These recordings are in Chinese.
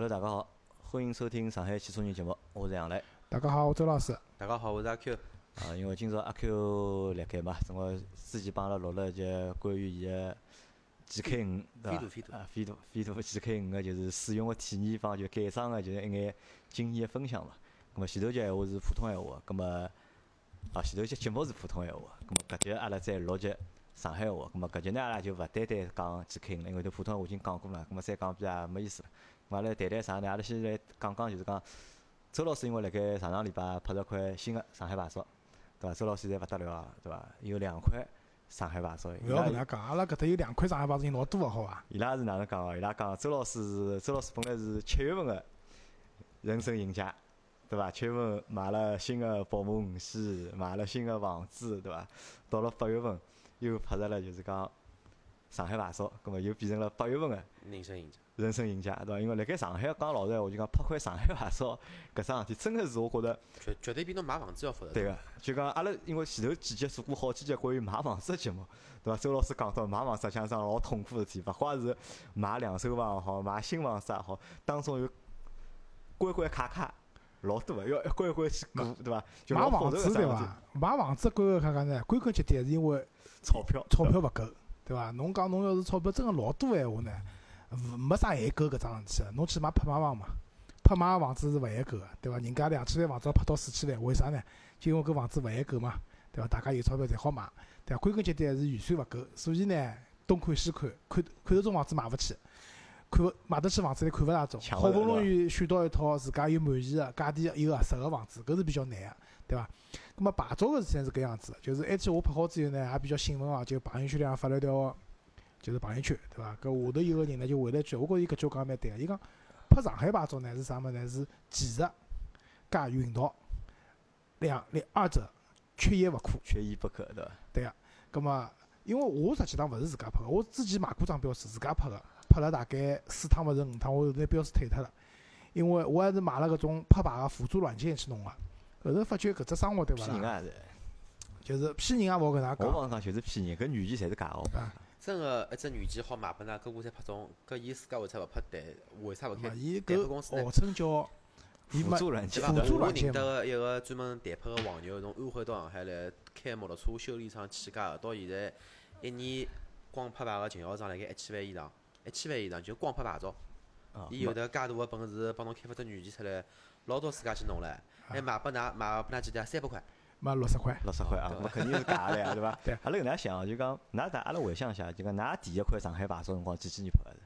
Hello，大家好，欢迎收听上海汽车人节目，我是杨磊。大家好，我周老师。大家好，我是阿 Q。啊，因为今朝阿 Q 辣盖嘛，正好之前帮阿拉录了一节关于伊个 GK 五，对伐？啊，飞度飞度 GK 五个就是使用个体验方就改装个，就是一眼经验分享嘛。咁么前头节闲话是普通闲话，咁么啊前头节节目是普通闲话，咁么搿节阿拉再录节上海话，咁么搿节呢阿拉就勿单单讲 GK 五了，因为都普通话已经讲过了，咁么再讲比较没意思了。阿拉谈谈啥呢？阿拉先来讲讲，就是讲周老师因为辣盖上上礼拜拍了块新个上海牌照，对伐？周老师现在勿得了啊，对伐？有两块上海牌照。勿要搿能讲，阿拉搿搭有两块上海牌照，人老多个好伐？伊拉是哪能讲哦？伊拉讲周老师是周老师本来是七月份个人生赢家，对伐？七月份买了新个宝马五系，买了新个房子，对伐？到了八月份又拍着了，就是讲上海牌照，葛末又变成了八月份个人生赢家。人生赢家，对伐？因为辣盖上海讲老实闲话，就讲拍块上海牌照，搿桩事体真个是我觉着绝绝对比侬买房子要复杂。对个，就讲阿拉因为前头几节做过好几节关于买房子个节目，对伐？周老师讲到买房实际上桩老痛苦个事体，勿管是买两手房也好，买新房子也好，当中有关关卡卡老多个，要一关关去过，对伐？买房子对伐？买房子关关卡卡呢，归根结底还是因为钞票，钞票勿够，对伐？侬讲侬要是钞票真个老多闲话呢？没啥限购搿桩事体，侬去买拍卖房嘛？拍卖个房子是勿限购个，对伐？人家两千万房子要拍到四千万，为啥呢？就因为搿房子勿限购嘛，对伐？大家有钞票侪好买，对伐？归根结底还是预算勿够，所以呢，东看西看，看看得中房子买勿起，看勿买得起房子又看勿大中，好不容易选到一套自家又满意个、价钿又合适个房子，搿是比较难个，对伐？葛末牌照个事体是搿样子，就是埃天我拍好之后呢，也比较兴奋哦，就朋友圈里向发了条。就是朋友圈，对伐？搿下头有个人呢，就回了一句，我觉着伊搿句讲蛮对个。伊讲拍上海牌照呢是啥物事呢？是技术加运道两两二者缺一勿可。缺一不可，对伐？对个。葛末，因为我实际上勿是自家拍个，我之前买过张标试，自家拍个，拍了大概四趟勿是五趟，我拿标试退脱了。因为我还是买了搿种拍牌个辅助软件去弄个。后头发觉搿只生活对伐？骗人啊！是。就是骗人也勿好搿能介讲。我讲讲就是骗人，搿软件侪是假个。真个一只软件好卖拨㑚，搿我才拍中。搿伊自家为啥勿拍代？为啥勿开代拍公司呢？号称叫辅助软件。辅助软件我认得个一个专门代拍个黄牛，从安徽到上海来开摩托车修理厂起家个，到现在一年光拍牌个经销商辣盖一千万以上，一千万以上就光拍牌照。伊有得介大个本事，帮侬开发只软件出来，老早自家去弄唻，还卖拨㑚，卖拨㑚几钿？三百块。卖六十块，六十块啊，那肯定是假的呀，对伐？对。阿拉搿能想，就讲，㑚大阿拉回想一下，就讲，㑚第一块上海牌照辰光几几年拍的？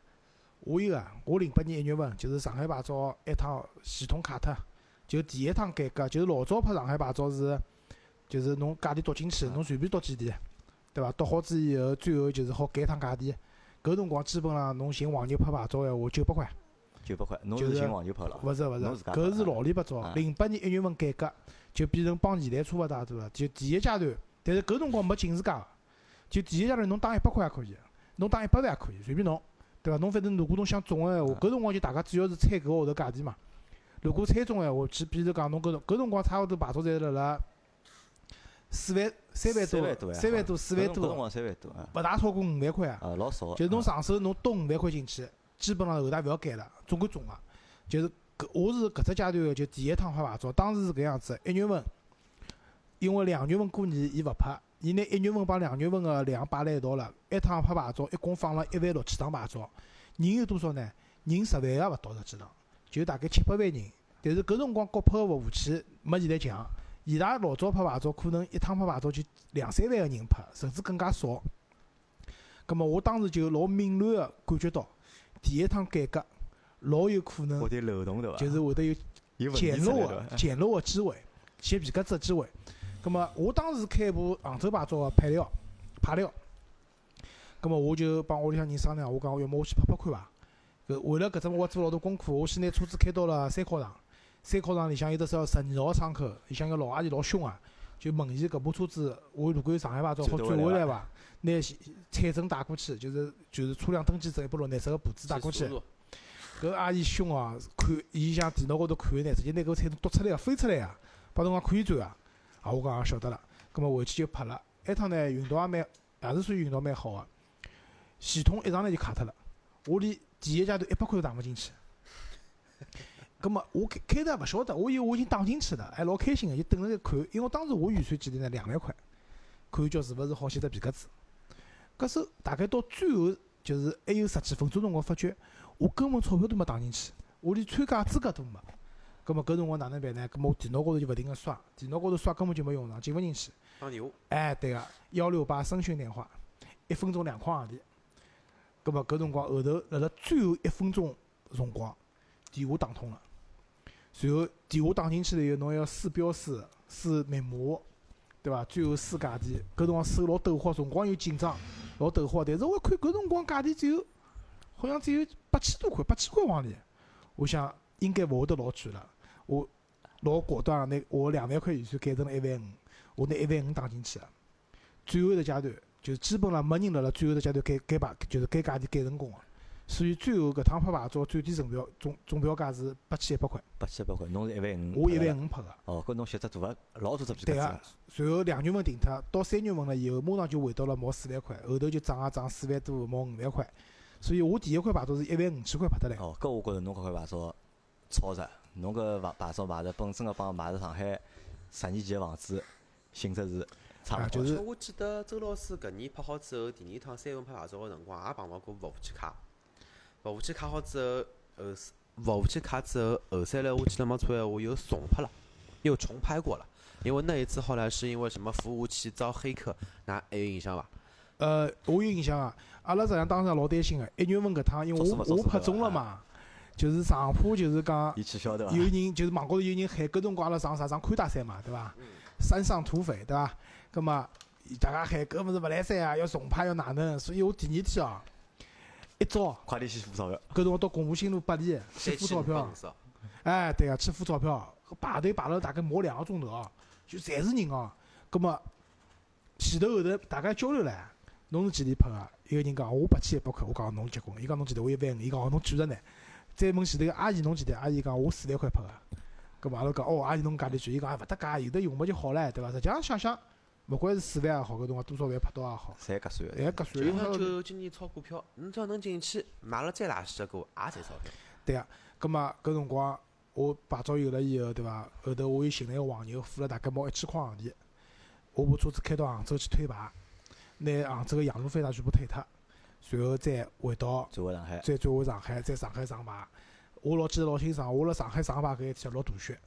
我有个，我零八年一月份，就是上海牌照一趟系统卡脱，就第一趟改革，就是老早拍上海牌照是，就是侬价钿读进去，侬随便读几钿，对伐？读好之以后，最后就是好改趟价钿。搿辰光基本上侬寻黄牛拍牌照闲话，九百块。九百块，侬是寻黄牛拍了？勿是勿是，搿是老里八早，零八年一月份改革。就变成帮现在差勿大，对伐？就第一阶段，但是搿辰光没警示价，就第一阶段侬打一百块也可以，侬打一百万也可以，随便侬，对伐？侬反正如果侬想中个闲话，搿辰光就大家主要是猜搿个号头价钿嘛。如果猜中个闲话，去比如讲侬搿辰搿辰光差勿多牌照侪辣辣四万三万多，三万多四万多，勿大超过五万块啊。老少。就是侬上手侬多五万块进去，基本上后台勿要改了，总归中个，就是。我是搿只阶段就第一趟拍牌照，当时是搿样子，一月份，因为两月份过年伊勿拍，伊拿一月份帮两月份个量摆辣一道了，一趟拍牌照一共放了一万六千张牌照，人有多少呢？人十万也勿到实际上，就大概七八万人。但是搿辰光国拍个服务器没现在强，伊拉老早拍牌照可能一趟拍牌照就两三万个人拍，甚至更加少。葛末我当时就老敏锐个感觉到，第一趟改革。老有可能，就是会得有捡漏个捡漏个机会，捡皮夹子个机会。葛么我当时开部杭州牌照个配料，牌料。葛么我就帮屋里向人商量，我讲要么我去拍拍看伐？搿为了搿只我做老多功课，我先拿车子开到了三考场。三考场里向有得只十二号窗口，里向个老阿姨老凶啊，就问伊搿部车子我如果有上海牌照好转回来伐？拿彩证带过去，就是就是车辆登记证一部绿颜色个簿子带过去。搿阿姨凶哦，看伊像电脑高头看呢，直接拿搿彩证读出来啊，飞出来啊，帮侬讲可以转啊。啊，我讲晓得了，葛末回去就拍了。埃趟呢，运道也蛮，也是算运道蛮好个。系统一上来就卡脱了，我连第一阶段一百块都打勿进去。葛末我开开头也勿晓得，我以为我已经打进去了，还老开心个，就等辣盖看，因为当时我预算几钿呢？两万块，看叫是勿是好写只皮夹子。搿时候大概到最后，就是还有十几分钟辰光，发觉我根本钞票都没打进去，我连参加资格都没。葛末搿辰光哪能办呢？葛末我电脑高头就勿停个刷，电脑高头刷根本就没用上，进勿进去。打电话。哎，对个，幺六八声讯电话，一分钟两块洋钿。葛末搿辰光后头辣辣最后一分钟辰光，电话打通了。然后电话打进去了以后，侬要输标识、输密码，对伐？最后输价钿，搿辰光手老抖慌，辰光又紧张，老抖慌。但是我看搿辰光价钿只有，好像只有八千多块，八千块往里。我想应该勿会得老贵了。我老果断，拿我两万块预算改成了一万五，我拿一万五打进去了。最后一个阶段，就基本上没人辣辣最后一个阶段改改牌，就是改价钿改成功个。所以最后搿趟拍牌照最低成标总总标价是八千一百块。八千一百块，侬是一万五。我一万五拍个。哦，搿侬写只大个老多只皮对个。随后两月份停脱，到三月份了以后，马上就回到了毛四万块，后头就涨啊涨四万多，毛五万块。所以我第一块牌照是一万五千块拍得来。哦，搿我觉着侬搿块牌照超值，侬搿牌牌照买的本身个帮买的上海十年前个房子性质是差勿多。就是我记得周老师搿年拍好之后，第二趟三月份拍牌照个辰光，也碰到过服务器卡。服务器卡好之后，后服务器卡之后，后三来我记得没错闲话，又重拍了，又重拍过了。因为那一次后来是因为什么服务器遭黑客，那还有印象伐？呃，我有印象啊。阿拉实际上当时老担心个，一月份搿趟，因为我我拍中了嘛，就是上铺就是讲，有人就是网高头有人喊，搿辰光阿拉上啥上宽带山嘛，对伐？山上土匪，对伐？葛末大家喊搿物事勿来三啊，要重拍要哪能？所以我第二天哦。一早，快点去付钞票。搿辰光到公务新路八里去付钞票。哎，对个，去付钞票，排队排了大概毛两个钟头哦，就侪是人哦。葛末前头后头大家交流唻，侬是几钿拍个？一个人讲我八千一百块，我讲侬结棍。伊讲侬几钿？我一万五。伊讲哦侬贵着呢。再问前头个阿姨侬几钿？阿姨讲我四万块拍个。葛末阿拉讲哦阿姨侬价钿贵？伊讲也勿搭界，有的用么就好唻，对伐？实际上想想。勿管是四万也好，搿辰光多少万拍到也好，侪合算个，侪合算。就像就今年炒股票，侬只要能进去，买了再垃圾个股也赚钞票。对啊，葛末搿辰光我牌照有了以后，对伐？后头我又寻了一个黄牛，付了大概毛一千块洋钿，我把车子开到杭州去退牌，拿杭州个养路费啥全部退脱，然后再回到，再回上海，再转回上海，在上海上牌。我老记得老清爽，我辣上海上牌搿一天落大雪。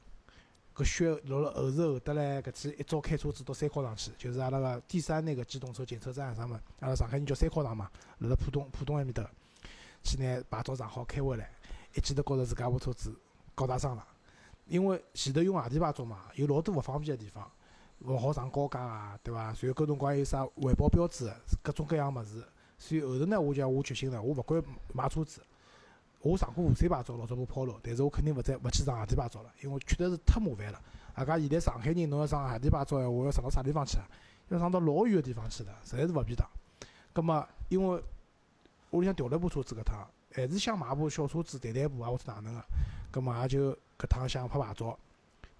搿雪落了后头后得来，搿次一早开车子到三考场去，就是阿拉个第三那个机动车检测站啥物事？阿拉上海人叫三考场嘛，辣辣浦东浦东埃面搭，去拿牌照上好开回来，一记头觉着自家部车子高大上了，因为前头用外地牌照嘛，有老多勿方便个地方，勿好上高架啊，对伐？随后搿辰光还有啥环保标志，各种各样物事，所以后头呢，我就我决心了，我勿管买车子。我上过沪 C 牌照，老早部抛了，但是我肯定勿再勿去上外地牌照了，因为确实是太麻烦了。阿家现在上海人，侬要上外地牌照闲话，要上到啥地方去啊？要上到老远个地方去的，实在是勿便当。葛末，因为屋里向调了部车子，搿趟还是想买部小车子，代代步啊，或者哪能个。葛末也就搿趟想拍牌照。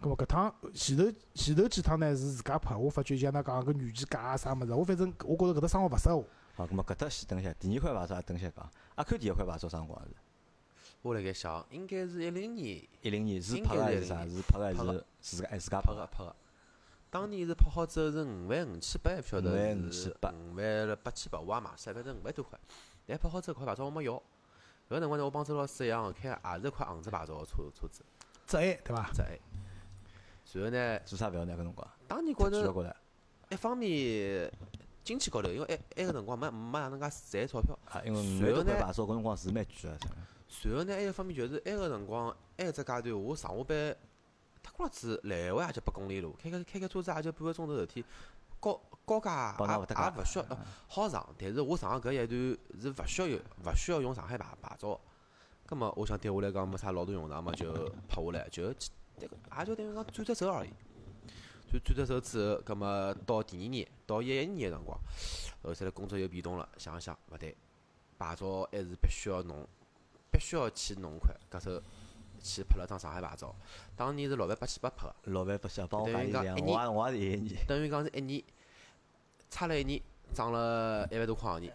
葛末搿趟前头前头几趟呢是自家拍，我发觉像㑚讲搿软件假啊啥物事，我反正我觉着搿搭生活勿适合。好，葛末搿搭先等一下，第二块牌照等一下讲。阿 Q 第一块牌照啥辰光是？我辣盖想，应该是一零年，一零年是拍个还是啥？是拍个还是自家自家拍个拍个。当年是拍好之后是五万五千八，还勿晓得是五万八千八，我也买三，反正五万多块。但拍好之后，块牌照我没要。搿辰光呢，我帮周老师一样，开也是块杭州牌照个车车子。浙 A 对伐？浙 A。然后呢？做啥勿要呢？搿辰光？当年觉着，一方面经济高头，因为埃埃个辰光没没哪能介赚钞票。啊，因为五万多块牌照搿辰光是蛮贵个。随后呢，还有方面就是埃个辰光，埃只阶段，我上下班，脱裤子来回也就八公里路，开开开开车子也就半个钟头事体，高高架也也勿需要好上，但是我上个搿一段是勿需要有勿需要用上海牌牌照，葛末我想对我来讲没啥老大用场嘛，就拍下来，就也就等于讲转只手而已。转转只手之后，葛末到第二年，到一一年个辰光，后头来工作又变动了，想一想勿对，牌照还是必须要弄。必须要去弄块，搿时候去拍了张上海牌照，当年是六万八千八拍个，六万八千，八，等于讲一年，我也我也是一年，等于讲是一年，差了一年，涨了一万多块洋钿。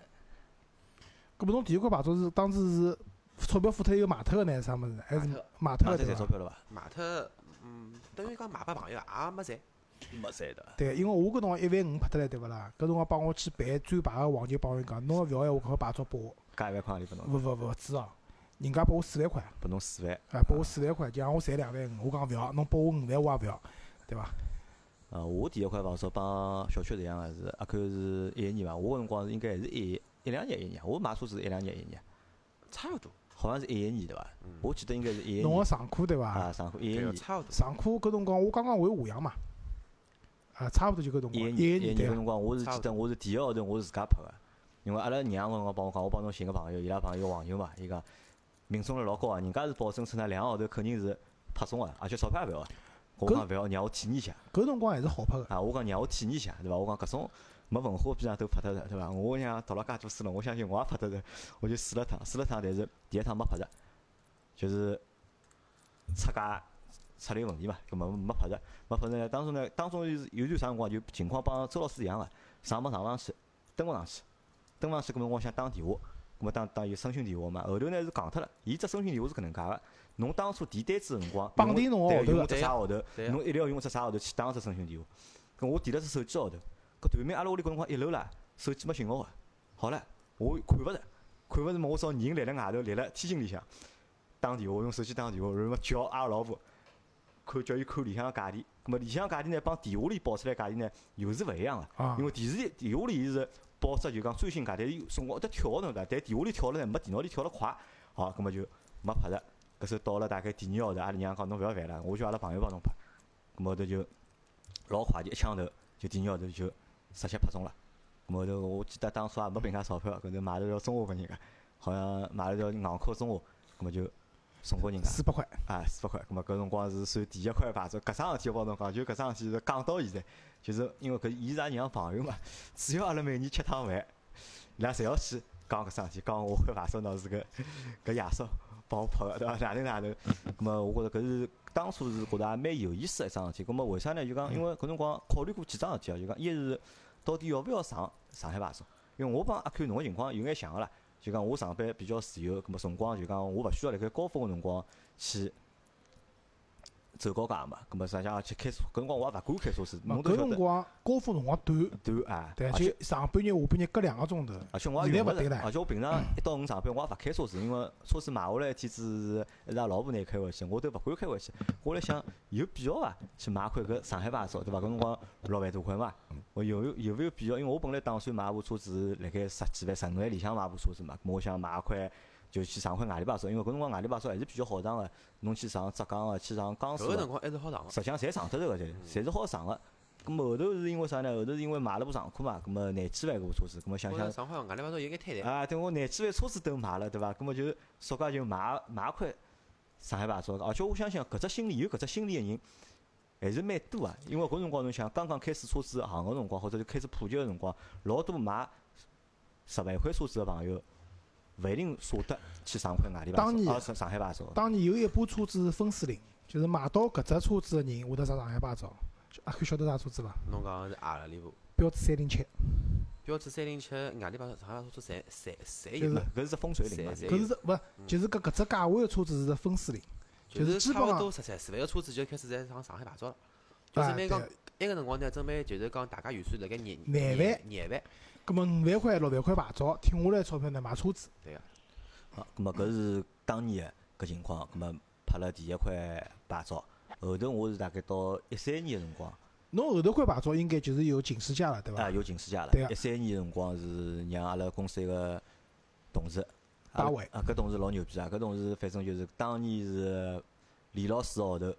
搿么侬第一块牌照是当时是钞票付脱又卖脱个呢？啥物事？还是卖脱了对钞票了伐？卖脱，嗯，等于讲卖拨朋友也没赚。没赚的。对，因为我搿辰光一万五拍脱来，对勿啦？搿辰光帮我去办转牌个黄牛帮我讲，侬要勿要闲话，搿牌照拨我。加一万块钿拨侬？勿勿勿止哦，人家拨我四万块。拨侬四万。啊，拨我四万块，就让我赚两万五。我讲勿要，侬拨我五万我也勿要，对伐？呃，我第一块房子帮小区一样个是，阿 Q 是一一年伐？我搿辰光是应该还是一一两年一年，我买车子是一两年一年。差勿多。好像是一一年对伐？我记得应该是一一年。侬个上课对伐？啊，上课一一年。上课搿辰光我刚刚回华阳嘛。啊，差勿多就搿辰光。一一年搿辰光，我是记得我是第一个号头我是自家拍个，因为阿拉娘搿辰光帮我讲，我帮侬寻个朋友，伊拉朋友黄牛嘛，伊讲命中率老高啊，人家是保证出那两个号头肯定是拍中个，而且钞票也勿要。我讲勿要，让我体验一下。搿辰光还是好拍个。啊，我讲让我体验一下，对伐？我讲搿种没文化边上都拍得着，对伐？我想读了介多书了，我相信我也拍得着，我就试了趟，试了趟，但是第一趟没拍着，就是出界。出点问题嘛，搿么没拍着，没拍着。当中呢，当中有有段啥辰光就情况帮周老师一样个，上班上勿上去，登勿上去，登勿上去，搿么我想打电话，搿么打打有声讯电话嘛。后头呢是戆脱了，伊只声讯电话是搿能介个，侬当初填单子个辰光，绑定侬号头只啥号头，侬一定要用只啥号头？去打只声讯电话。搿我填了只手机号头，搿对面阿拉屋里搿辰光一楼啦，手机没信号个，好唻，我看勿着，看勿着嘛，我找人立辣外头，立辣天井里向打电话，用手机打电话，然后叫阿拉老婆。看叫伊看里向个价钿，咁么里向价钿呢，帮电话里报出来价钿呢，又是勿一样个。因为电视里电话里伊是报只就讲最新价，但是从我得跳个侬对但电话里跳了呢，没电脑里跳了快。好，咁么就没拍着。搿时到了大概第二号头，阿拉娘讲侬勿要烦了，我叫阿拉朋友帮侬拍。咁么头就老快就一枪头，就第二号头就直接拍中了。咁么头我记得当初也没凭啥钞票，搿头买了条中华拨人家，好像买了条硬壳中华，咁么就。送拨人家四百块啊，四百块。咁么搿辰光是算第一块牌照。搿桩事体我帮侬讲，就搿桩事体是讲到现在，就是因为搿伊是阿娘朋友嘛，只要阿拉每年吃趟饭，伊拉侪要去讲搿桩事体，讲我块牌照喏是搿搿爷叔帮我拍个，对伐？哪能哪能？咁么我觉着搿是当初是觉着也蛮有意思一桩事体。咁么为啥呢？就讲因为搿辰光考虑过几桩事体啊，就讲一是到底要勿要上上海牌照？因为我帮阿 Q 侬个情况有眼像个啦。就讲我上班比较自由，搿么辰光就讲我勿需要辣盖高峰个辰光去走高架嘛，搿么实际上去开车，搿辰光我也勿敢开车子。搿辰光高峰辰光短，短啊，对，就上半日下半日隔两个钟头。而且我也用勿着，而且我平常一到五上班，我也勿开车子，因为车子买下来天子是拉老婆拿开回去，我都勿敢开回去。我辣想有必要伐？去买块搿上海牌照，对伐？搿辰光六万多块嘛，我有有勿有必要？因为我本来打算买部车子，辣盖十几万、十五万里向买部车子嘛，我想买块。就去上块外地牌照，因为搿辰光外地牌照还是比较好上个。侬去上浙江个，去上江苏个，搿辰光还是好上个。实际上侪上得着个，侪侪是好上个。咁么后头是因为啥呢？后头是因为买了部长库嘛，咁么廿几万搿部车子，咁么想想。上海外地牌照有眼太难。啊，对我廿几万车子都买了，对伐？咁么就索介就买买块上海牌照，而且我相信搿只心理有搿只心理个人还是蛮多啊。因为搿辰光侬想刚刚开始车子行个辰光，或者就开始普及个辰光，老多买十万块车子个朋友。勿一定舍得去上海外地牌照，上上海牌照。当年有一部车子是分水岭，就是买到搿只车子个人会得上上海牌照。阿可晓得啥车子伐？侬讲是阿里部？标致三零七。标致三零七，外地牌照、上海牌照侪侪侪有。搿是只分水岭嘛？搿是勿？就是搿搿只价位个车子是分水岭，就是基本上都十三四万个车子就开始在上上海牌照了。就准备讲，埃个辰光呢，准备就是讲大家预算辣盖廿廿万廿万。葛末五万块、六万块牌照，停下来钞票呢买车子。对个。好，葛末搿是当年个搿情况。葛末拍了第一块牌照，后头我是大概到一三年个辰光。侬后头块牌照应该就是有警示驾了，对伐？啊，有警示驾了。对一三年个辰光是让阿拉公司一个同事，大伟。啊，搿同事老牛逼啊！搿同事反正就是当年是连牢四个号头，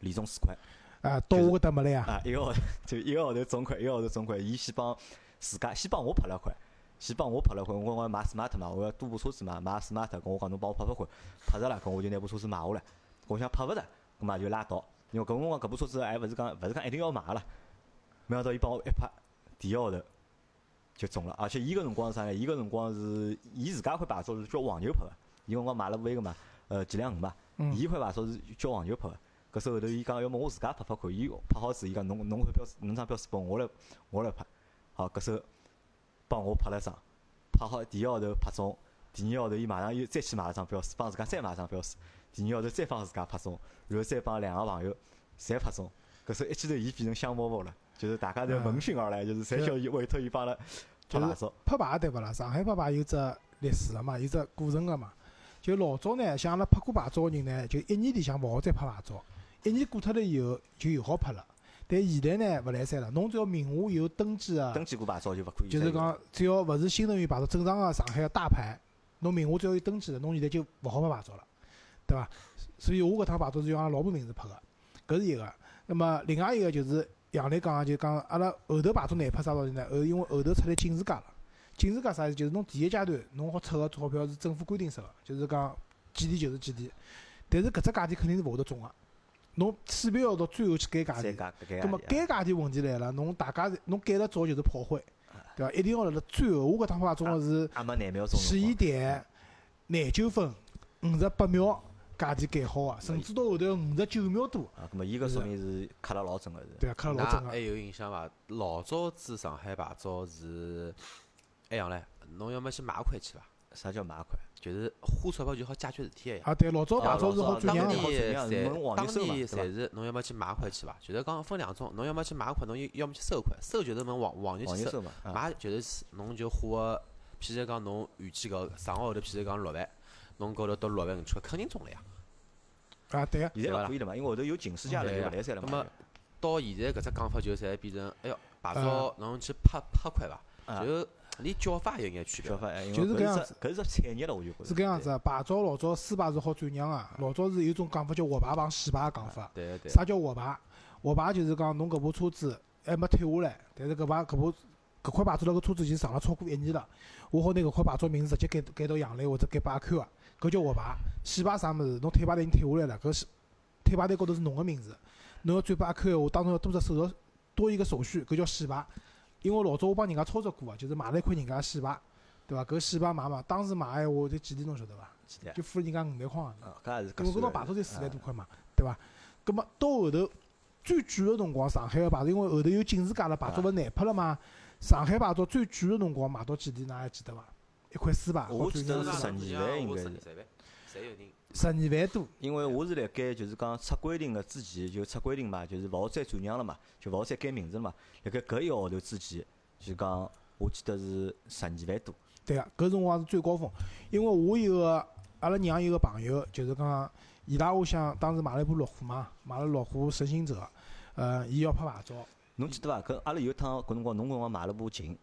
连中四块。啊，到我搿搭没来啊！啊，一个号头就一个号头中块，一个号头中块，伊先帮。自家先帮我拍了块，先帮我拍了块。我讲买 smart 嘛，我要多部车子嘛，买 smart。跟我讲侬帮我拍拍看，拍着了，跟我就拿部车子买下来。我想拍勿着，搿么就拉倒。因为搿辰光搿部车子还勿是讲勿是讲一定要买个啦。没想到伊帮我一拍，第一号头就中了。而且伊个辰光是啥呢？伊个辰光是伊自家块牌照是叫黄牛拍个。伊辰光买了部埃个嘛，呃几两五嘛。伊块牌照是叫黄牛拍个。搿时候头伊讲要么我自家拍拍看，伊拍好子，伊讲侬侬块标侬张标识拨我来我来拍。好，搿时候帮我拍了张，拍好第一号头拍中，第二号头伊马上又再去买了张标书，帮自家再买张标书，第二号头再帮自家拍中，然后再帮两个朋友侪拍中，搿时候一记头伊变成香饽饽了，就是大家侪闻讯而来，就是侪叫伊委托伊帮了拍牌照。拍牌对勿啦？上海拍牌有只历史个嘛，有只过程个嘛。就老早呢，像阿拉拍过牌照个人呢，就一年里向勿好再拍牌照，一年过脱了以后就又好拍了。但现在呢，勿来三了，侬只要名下有登记个，登记过牌照就勿可以。就是讲，只要勿是新能源牌照，正常个上海个大牌，侬名下只要有登记个，侬现在就勿好买牌照了，对伐？所以我搿趟牌照是用阿拉老婆名字拍个，搿是一个。那么另外一个就是杨磊讲个，就讲阿拉后头牌照难拍啥道理呢？后因为后头出来警示价了，警示价啥意思？就是侬第一阶段侬好出个钞票是政府规定式个，就是讲几钿就是几钿，但是搿只价钿肯定是勿会得中个。侬势必要到最后去改价钿，那么改价钿问题来了，侬大家侬改了早就是炮灰，对伐？一定要辣辣最后，我搿趟话中个是十一点廿九分五十八秒价钿改好个，甚至到后头五十九秒多。啊，葛末伊搿说明是卡了老准个是。对啊，卡了老准个。还有印象伐？老早子上海牌照是哎样唻，侬要么去买块去伐？啥叫买块？就是花钞票就好解决事体个呀。啊，对，老早牌照是好转让当年侪当年侪是侬要么去买块去伐？就是讲分两种，侬要么去买块，侬要么去收块。收就是问黄黄牛去收，买就是侬就花个，譬如讲侬预计个上个号头，譬如讲六万，侬高头到六万五千块，肯定中了呀。啊，对个。现在勿可以了嘛，因为后头有警示价了，就勿来三了嘛。那么到现在搿只讲法就侪变成，哎哟，牌照侬去拍拍块伐？就。连叫法也有眼区别，就是搿样子，搿是产业了，我就觉着。是搿样子，牌照老早私牌是好转让个，老早是有种讲法叫活牌帮死牌讲法。对对。啥叫活牌？活牌就是讲侬搿部车子还没退下来，但是搿牌搿部搿块牌照辣搿车子已经上了超过一年了，我好拿搿块牌照名字直接改改到杨磊或者改八 Q 个，搿叫活牌。死牌啥物事？侬退牌单已经退下来了，搿是退牌单高头是侬个名字，侬要转拨阿 Q 个话，当中要多只手续，多一个手续，搿叫死牌。因为老早我帮人家操作过啊，就是买了一块人家洗牌，对伐？搿洗牌买嘛，当时买闲话就几钿侬晓得伐？就付了人家五万块啊。搿也是。因为搿套牌照才四万多块嘛，对伐？葛末到后头最贵个辰光，上海个牌照，因为后头有警示价了，牌照勿难拍了嘛。上海牌照最贵个辰光买到几钿？㑚还记得伐？一块四牌，我记得是十二万，应该是。十二万多。因为我是辣盖就是讲出规定个之前就出规定嘛，就是勿好再转让了嘛，就勿好再改名字了嘛。辣盖搿一个号头之前，就讲我记得是十二万多。对啊，搿辰光是最高峰。因为我有个阿拉娘有个朋友，就是讲伊拉屋向当时买了一部路虎嘛，买了路虎神行者，呃，伊要拍牌照。侬记得伐？搿阿拉有趟搿辰光侬搿辰光买了部秦，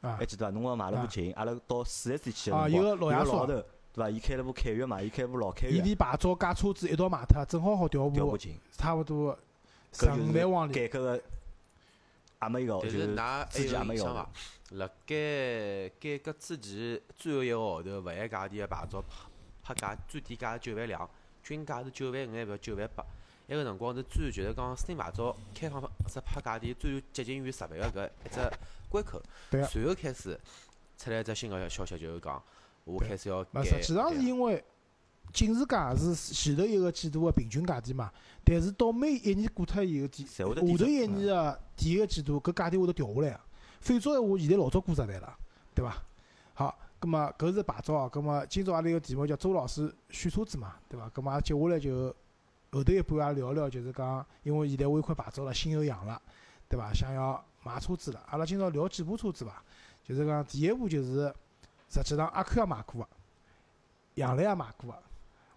还记得伐？侬光买了部秦，阿拉到四 S 店去个辰光，一个老头。对伐？伊开了部凯越嘛，伊开部老凯越。伊连牌照加车子一道卖脱，正好好调部，差勿多十五万往里。改革个也没有，就是㑚之前也没有。辣盖改革之前最后一个号头，勿限价钿个牌照拍价最低价九万两，均价是九万五，还勿九万八。埃个辰光是最就是讲新牌照开放只拍价钿最接近于十万个搿一只关口。对随后开始出来一只新个消息，就是讲。我开始要改。实际上是因为警示价是前头一个季度个平均价钿嘛，但是到每一年过脱以后，第下头一年个第一个季度搿价钿会得调下来啊。否则闲话，现在老早过十万了，对伐？好，葛末搿是牌照，葛末今朝阿拉个题目叫周老师选车子嘛，对伐？葛末接下来就后头一半也聊聊，就是讲，因为现在我有块牌照了，心又痒了，对伐？想要买车子了，阿拉今朝聊几部车子伐？就是讲第一部就是。实际上，阿 Q 也买过个，杨澜也买过个。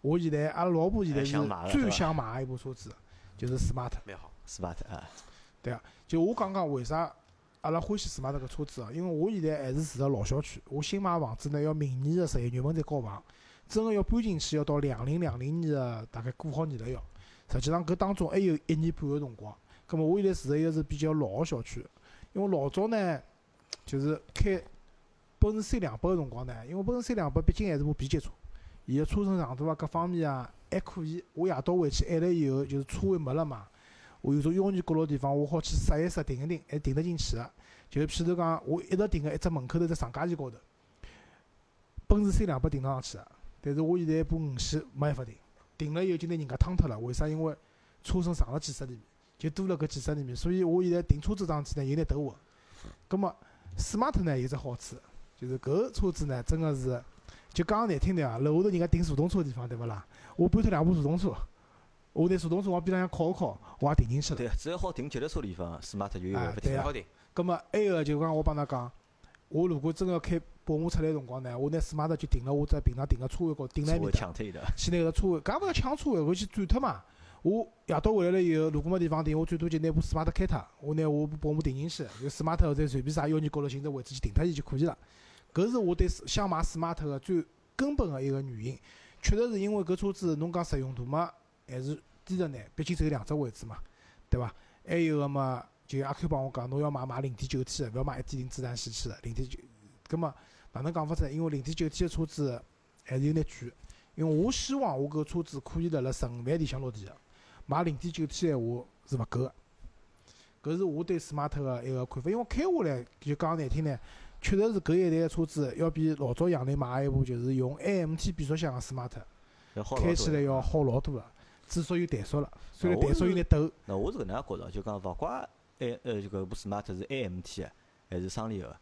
我现在阿拉老婆现在是最想买个一部车子，就是 smart。蛮好，smart 啊。对啊，就我讲讲为啥阿拉欢喜 smart 个车子啊？因为我现在还是住在老小区，我新买房子呢，要明年个十一月份再交房，真个要搬进去要到两零两零年个大概过好年了要。实际上，搿当中还有一年半个辰光。葛末我现在住在一个是比较老个小区，因为老早呢，就是开。奔驰 C 两百个辰光呢，因为奔驰 C 两百毕竟还是部 B 级车，伊个车身长度啊各方面啊还可以。我夜到回去按了以后，就是车位没了嘛，我有种腰眼角落地方，我好去刹一刹停一停，还停得进去个。就譬如讲，我一直停个一只门口头只上架线高头，奔驰 C 两百停得上去个。但是我现在一部五系没办法停，停了以后就拿人家趟脱了。为啥？因为车身长了几十厘米，就多了搿几十厘米，所以我现在停车子上去呢有点头昏。葛末 smart 呢有只好处。就是搿车子呢，真个是就讲个难听点啊，楼下头人家停速动车个地方，对勿啦？我搬脱两部速动车，我拿速动车往边浪向靠一靠，我也停进去了。对，只要好停脚踏车地方，smart 就有办法停好停。葛末埃个就讲我帮㑚讲，我如果真个要开宝马出来辰光呢，我拿 smart 就停辣我只平常停个车位高，顶埃面搭，去拿个车位，搿也勿要抢车位，我去转脱嘛。我夜到回来了以后，如果没地方停，我最多就拿部 smart 开脱，我拿我部宝马停进去，就 smart 再随便啥幺二高头寻只位置去停脱伊就可以了。搿是我对想买 smart 个最根本个一个原因，确实是因为搿车子侬讲实用度嘛，还是低着眼，毕竟只有两只位置嘛，对伐？还有个嘛，就阿 Q 帮我讲，侬要买买零点九 T 个，勿要买一点零自然吸气个，零点九。搿么哪能讲法子？因为零点九 T 个车子还是有眼贵，因为我希望我搿车子可以辣辣十五万里向落地个。买零点九 T 闲话是勿够个，搿是我对 smart 个一个看法。因为开下来就讲难听呢，确实是搿一代个车子要比老早杨磊买一部就是用 AMT 变速箱个 smart，开起来要好老多了，至少有怠速了，虽然怠速有点抖。那我是搿能介觉着，就讲勿怪 A 呃就搿部 smart 是 AMT 个还是双离合，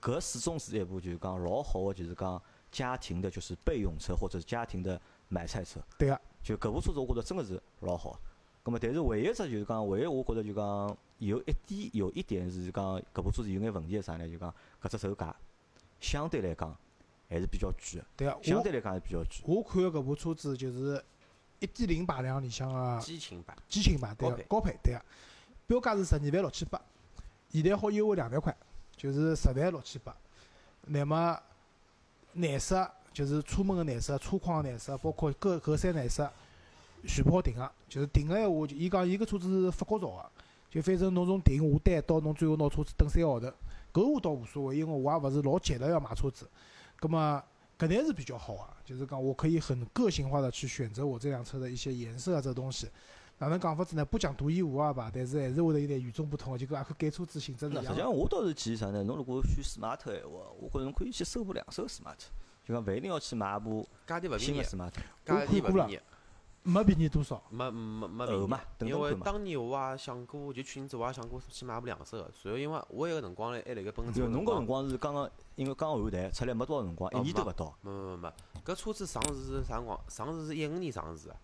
搿始终是一部就是讲老好个，就是讲家庭的就是备用车或者是家庭的买菜车。对个。就搿部车子，我觉着真个是老好。葛末，但是唯一只就是讲，唯一我觉着就讲有一点，有一点是讲搿部车子有眼问题是啥呢？就讲搿只售价相对来讲还是比较贵。对啊，相对来讲还是比较贵。我看个搿部车子就是一点零排量里向个激情版，激情版对个高配对个，标价是十二万六千八，现在好优惠两万块，就是十万六千八。那么颜色。就是车门个颜色、车框个颜色，包括各搿三颜色，全部好定个。就是定个闲话，就伊讲伊搿车子是法国造个，就反正侬从定下单到侬最后拿车子等三个号头，搿我倒无所谓，因为我也勿是老急着要买车子。葛末搿眼是比较好个，就是讲我可以很个性化的去选择我这辆车的一些颜色啊，这东西。哪能讲法子呢？不讲独一无二吧，但是还是会得有点与众不同的，就跟阿克改车子性质一样。实际上我倒是建议啥呢？侬如果选 smart 闲话，我觉着侬可以去收部两手 smart。就讲勿一定要去买部新个 smart，价钿勿便宜，没便宜多少，没没没便宜。因为当年我也想过，就去年子我也想过去买部两手个。随后因为我一个辰光嘞还辣盖奔驰。侬搿辰光是刚刚，因为刚换台出来没多少辰光，一年都勿到。没没没，搿车子上市是啥辰光？上市是一五年上市个，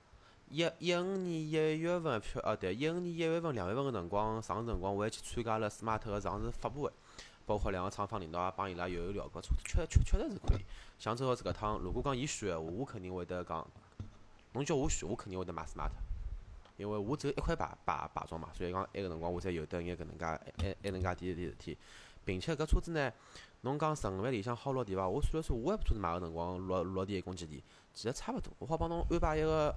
一一五年一月份票，哦对，一五年一月份、两月份个辰光上市辰光，我还去参加了 smart 个上市发布会。包括两个厂方领导也帮伊拉有聊过，车确确确实是可以。像周老师搿趟，如果讲伊选，我肯定会得讲。侬叫我选，我肯定会得买 smart，因为我只有一块牌牌牌照嘛，所以讲埃个辰光我才有得眼搿能介埃埃能介点点事体。并且搿车子呢，侬讲十五万里向好落地伐？我算了算，我车子买个辰光落落地一共几钿？其实差勿多，我好帮侬安排一个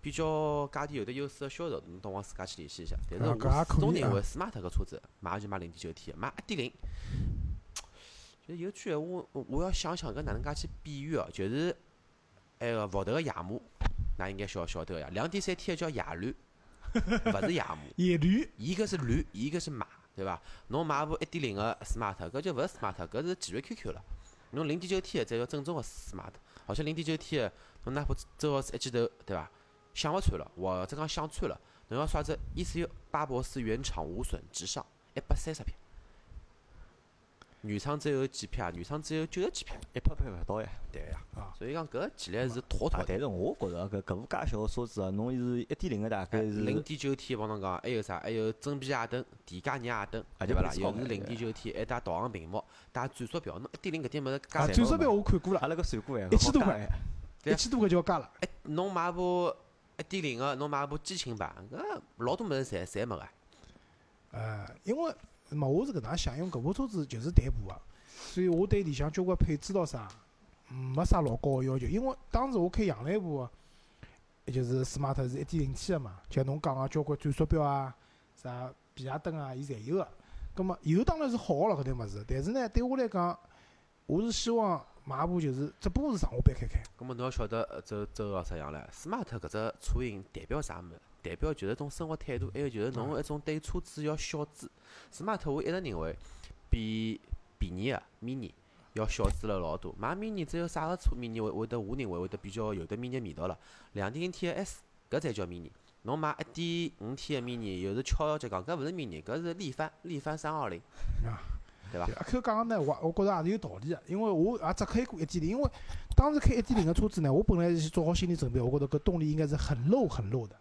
比较价钿有得优势个销售，侬帮我自家去联系一下。但是我始终认为，smart 搿车子买就买零点九 T，买一点零，就是有句闲话，我要想想搿哪能介去比喻哦，就是埃个福特个野马，㑚应该晓晓得个呀，两点三 T 个叫野驴，勿是野马。野驴，伊搿是驴，伊搿是马，对伐？侬买部一点零个 smart，搿就勿是 smart，搿是奇瑞 QQ 了。侬零点九 T 个才叫正宗个 smart。好像零点九 T 个，侬哪怕周老师一记头，对伐？想勿穿了，或者讲想穿了，侬要刷只 ECU 巴博斯原厂无损直上一百三十匹，原厂只有几匹啊？原厂只有九十几匹，一百匹勿到呀。对呀，所以讲搿技力是妥妥。但是我觉着搿搿部介小个车子啊，侬是一点零个大概是零点九 T，帮侬讲，还有啥？还有真皮矮灯、电加热亚灯，对勿啦？又是零点九 T，还带导航屏幕，带转速表。侬一点零搿点物事加转速表我看过了，阿拉搿算过哎，一千多块，一千多块就要加了。哎，侬买部一点零个，侬买部激情版，搿老多物事侪侪没个。呃，因为嘛，我是搿能想，因为搿部车子就是代步个，所以我对里向交关配置咾啥。没啥老高个要求，因为当时我开杨澜部，就是 smart 是一点零 T 个嘛，像侬讲个交关转速表啊、啥变压灯啊，伊侪有个。葛末有当然是好个了，搿点物事。但是呢，对我来讲，我是希望买部就是只不过是上下班开开。葛末侬要晓得，呃走走个啥样唻，smart 搿只车型代表啥物事？代表就是一种生活态度，还有就是侬一种对车子要小资。smart 我一直认为比便宜个 mini。要小资了老多，买 mini 只有啥个车 mini 会会得我认为会得比较有得 mini 味道了。两点零 T 个 S，搿才叫 mini。侬买一点五 T 个 mini，又是敲脚讲搿勿是 mini，搿是力帆，力帆三二零。啊，对伐？阿 Q 讲个呢，我我觉着也是有道理个，因为我也只开过一点零，因为当时开一点零个车子呢，我本来是做好心理准备，我觉着搿动力应该是很 low 很 low 的，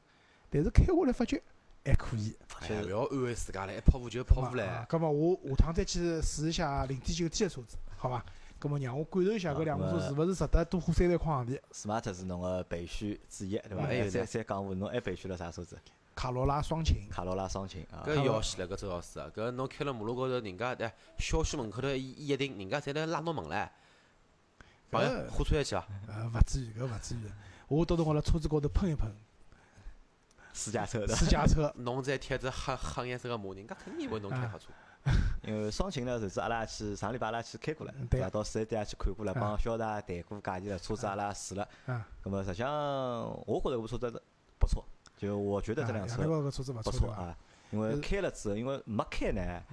但是开下来发觉还可以。哎呀勿要安慰自家了，一泡芙就泡芙唻。搿么我下趟再去试一下零点九 T 的车子，好伐？搿么让我感受一下搿两部车是勿是值得多花三万块洋钿？Smart 是侬个备选之一，对伐？还有再再讲下，侬还备选了啥车子？卡罗拉双擎。卡罗拉双擎啊！搿要死了，搿周老师，搿侬开了马路高头，人家哎小区门口头一一停，人家侪来拉侬门唻。朋友，货车一去伐？呃，勿至于，搿勿至于。我到辰光辣车子高头喷一喷。私家车的。私家车。侬再贴只黑黑颜色个膜，人家肯定以为侬开黑车。因为双擎呢，甚至阿拉去上礼拜阿拉去开过了，对伐？到四 S 店也去看过了，帮肖大谈过价钿了，车子阿拉试了。嗯。那么实际上，我觉着搿部车子不错，就我觉得这辆车不错啊。因为开了之后，因为没开呢，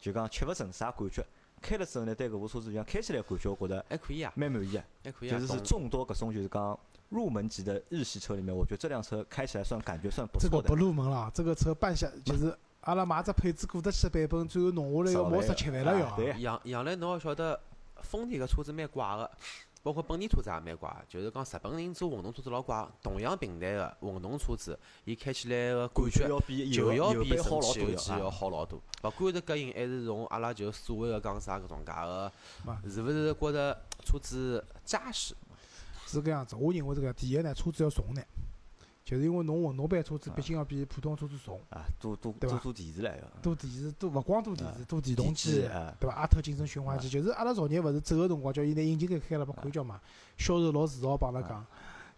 就讲吃勿准啥感觉。开了之后呢，对搿部车子就像开起来感觉，我觉着还可以啊，蛮满意啊。还可以啊。就是众多搿种就是讲入门级的日系车里面，我觉得这辆车开起来算感觉算不错的。这个不入门了，这个车半下就是。阿拉买只配置过得去的版本，最后弄下来要毛十七万了要。杨杨澜，侬要晓得，丰田个车子蛮怪个，包括本田车子也蛮怪，就是讲日本人做混动车子老怪。同样平台个混动车子，伊开起来个感觉就要比神奇后期要好老多。勿管是隔音还是从阿拉就所谓个讲啥搿种介个，是勿是觉着车子扎实？是搿样子，我认为这个第一呢，车子要重呢。就是因为侬混动版车子毕竟要比普通车子重啊，多多多做电池来个，多电池，多勿光多电池，多电动机，对伐？阿特精神循环机，就是阿拉昨日勿是走个辰光，叫伊拿引擎盖开了，拨看叫嘛？销售老自豪帮阿拉讲，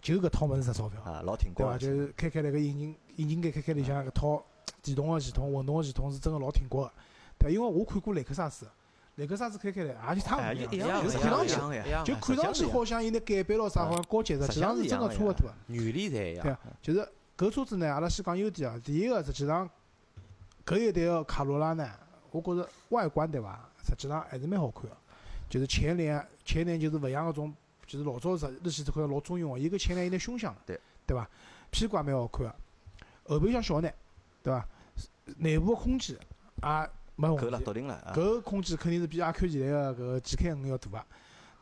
就搿套物事值钞票，啊，老挺对伐？就是开开那个引擎，引擎盖开开里向搿套电动个系统、混动个系统是真个老挺国个，对，因为我看过雷克萨斯。雷克萨斯开开来，也就差勿多，就是看上去，就看上去好像有点改版咯啥，好像高级，实际上是真个差勿多。原理侪一样。对，就是搿车子呢，阿拉先讲优点啊。第一个，实际上搿一代个卡罗拉呢，我觉着外观对伐，实际上还是蛮好看个。就是前脸，前脸就是勿像搿种，就是老早日日系车好像老中庸个，伊个前脸有点凶相，对对伐？屁股也蛮好看个，后备箱小眼，对伐？内部空间也。没问题，搿空间肯定是比阿 Q 现在个搿个 GK 五要大个，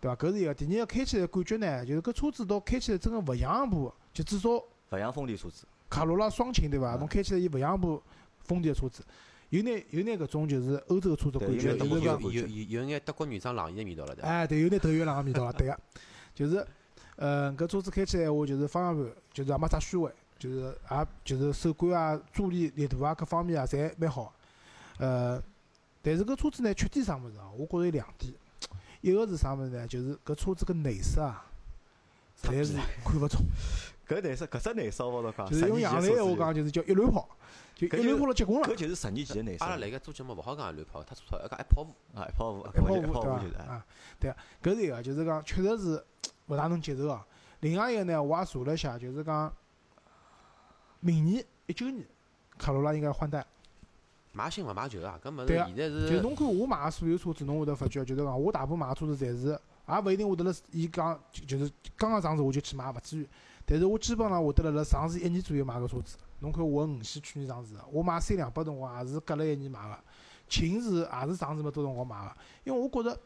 对伐？搿是一个。第二个开起来感觉呢，就是搿车子倒开起来真个勿像一部，就至少勿像丰田车子。卡罗拉双擎对伐？侬开起来伊勿像部丰田个车子，有眼有眼搿种就是欧洲车子感觉，就是讲有有有眼德国原装朗逸个味道了，对伐？哎，对，有眼德越朗个味道了，对个。就是，呃，搿车子开起来话，就是方向盘，就是也没啥虚位，就是也就是手感啊、助力力度啊各方面啊，侪蛮好，呃。但是搿车子呢，缺点啥物事啊？我觉着有两点，一个是啥物事呢？就是搿车子个内饰啊，实在是看勿中。搿内饰，搿只内饰我都讲，就是用杨澜闲话讲，就是叫一乱跑，就一乱跑了结棍了。搿就是十年前的内饰。阿拉辣盖做节目勿好讲一乱跑，太粗糙，要讲一泡芙啊，一泡芙，一泡芙，对伐？啊，对啊，搿是一个，就是讲确实是勿大能接受啊。另外一个呢，我也查了一下，就是讲明年一九年，卡罗拉应该换代。买新勿买旧啊，搿物事现在是。就侬看我买个所有车子，侬会得发觉，就是讲我大部分买个车子，侪是也勿一定会得辣伊讲，就是刚刚上市我就去买，勿至于。但是我基本上会得辣辣上市一年左右买个车子。侬看我五系去年上市个，我买三两百辰光也是隔了一年买个。秦是也是上市没多辰光买个，因为我觉着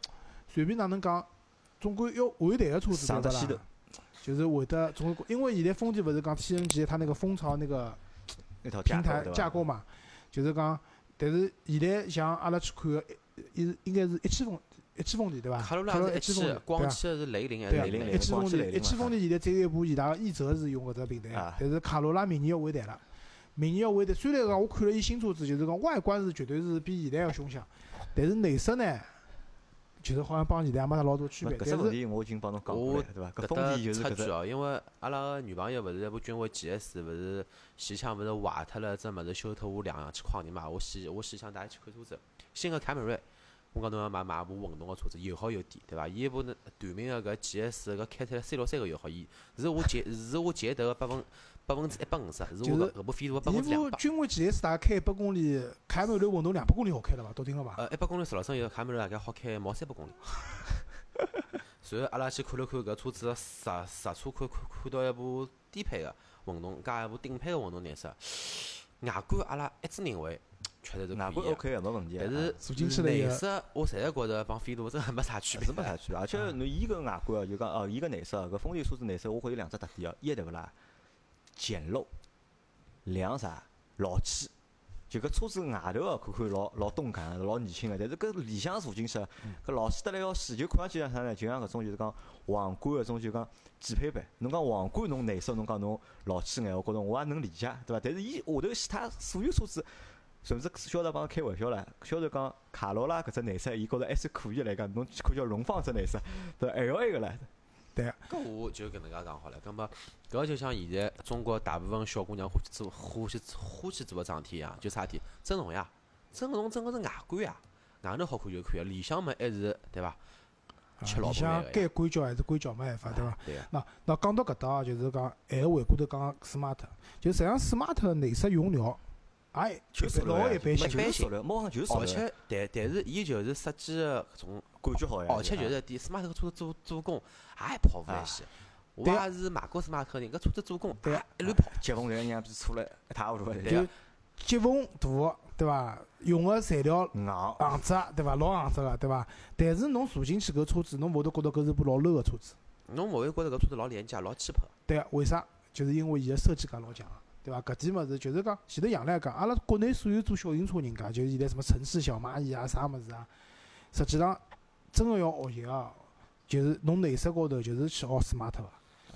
随便哪能讲，总归要换代个车子对伐？就是会得总归，因为现在丰田勿是讲 T N G 它那个蜂巢那个平台架构嘛，就是讲。但是现在像阿拉去看个，应应该是一汽丰一汽丰田对伐？卡罗拉一汽丰田，光汽是雷凌还是雷凌？一汽丰田，一汽丰田现在再有一部伊拉个奕泽是用搿只平台，但是卡罗拉明年要换代了。明年要换代，虽然讲我看了伊新车子，就是讲外观是绝对是比现在要凶相，但是内饰呢，就是好像帮现在也没啥老多区别。搿只问题我已经帮侬讲过了，对伐？搿风险就是搿只。哦，因为阿拉个女朋友勿是一部君威 GS，勿是。前腔勿是坏脱了，只物事修脱，我两样去诓人嘛。我前我前腔带伊去看车子，新个凯美瑞，我讲侬要买买部混动个车子，油耗又低，对伐？伊一部呢，短命个搿 GS 搿开出来三六三个油耗，伊是我前是我前头个百分百分之一百五十，是我搿部飞度个百分之两百。君威 GS 大概开一百公里，凯美瑞混动两百公里好开了伐？到顶了伐？呃，一百公里十六升油，凯美瑞大概好开毛三百公里。随后阿拉去看了看搿车子实实车，看看看到一部低配个。混动加一部顶配个混动内饰，外观阿拉一致认为确实是外观 OK 个没问题。但是坐进去内饰，我实在觉着帮飞度真个没啥区别。是没啥区别，而且侬伊个外观就讲哦，伊个内饰，搿丰田车子内饰，我觉有两只特点哦，一对勿啦，简陋，两啥，老气。就搿车子外头哦，看看老老动感，老年轻个，但是搿里向坐进去，搿老气得来要死，就看上去像啥呢？就像搿种就是讲皇冠搿种就讲低配版。侬讲皇冠侬内饰侬讲侬老气眼，我觉着我也能理解，对伐？但是伊下头其他所有车子，甚至销售帮开玩笑唻，销售讲卡罗拉搿只内饰，伊觉着还是可以来讲，侬看叫荣放只内饰，对 L A 个唻。对，搿我就搿能介讲好了。搿么，搿就像现在中国大部分小姑娘欢喜做、欢喜欢喜做个桩事体一样，就啥体整容呀，整容整个是外观呀，外头好看就可以了，里向嘛还是对伐？吃老里向该硅胶还是硅胶没办法，对伐？对那那讲到搿搭就是讲，还回过头讲 smart，就实际上 smart 内饰用料。哎，就是老一般性，就是塑料，毛上就是塑料。而且，但但是，伊就是设计个搿种感觉好呀。而且就是点，smart 个车子做做工也跑勿来西。我也是买过 smart 人，搿车子做工对一路跑。接缝两样子错了一塌糊涂个。就接缝大，对伐？用个材料硬硬质，对伐？老硬质个，对伐？但是侬坐进去搿车子，侬勿会觉得搿是部老 low 个车子。侬勿会觉着搿车子老廉价、老气派。对个，为啥？就是因为伊个设计感老强。对伐？搿点物事就是讲，前头杨澜讲，阿拉国内所有做小型车人家，就是现在什么城市小蚂蚁啊，啥物事啊，实际上真个要学习啊，就是侬内饰高头就是去学 smart 伐，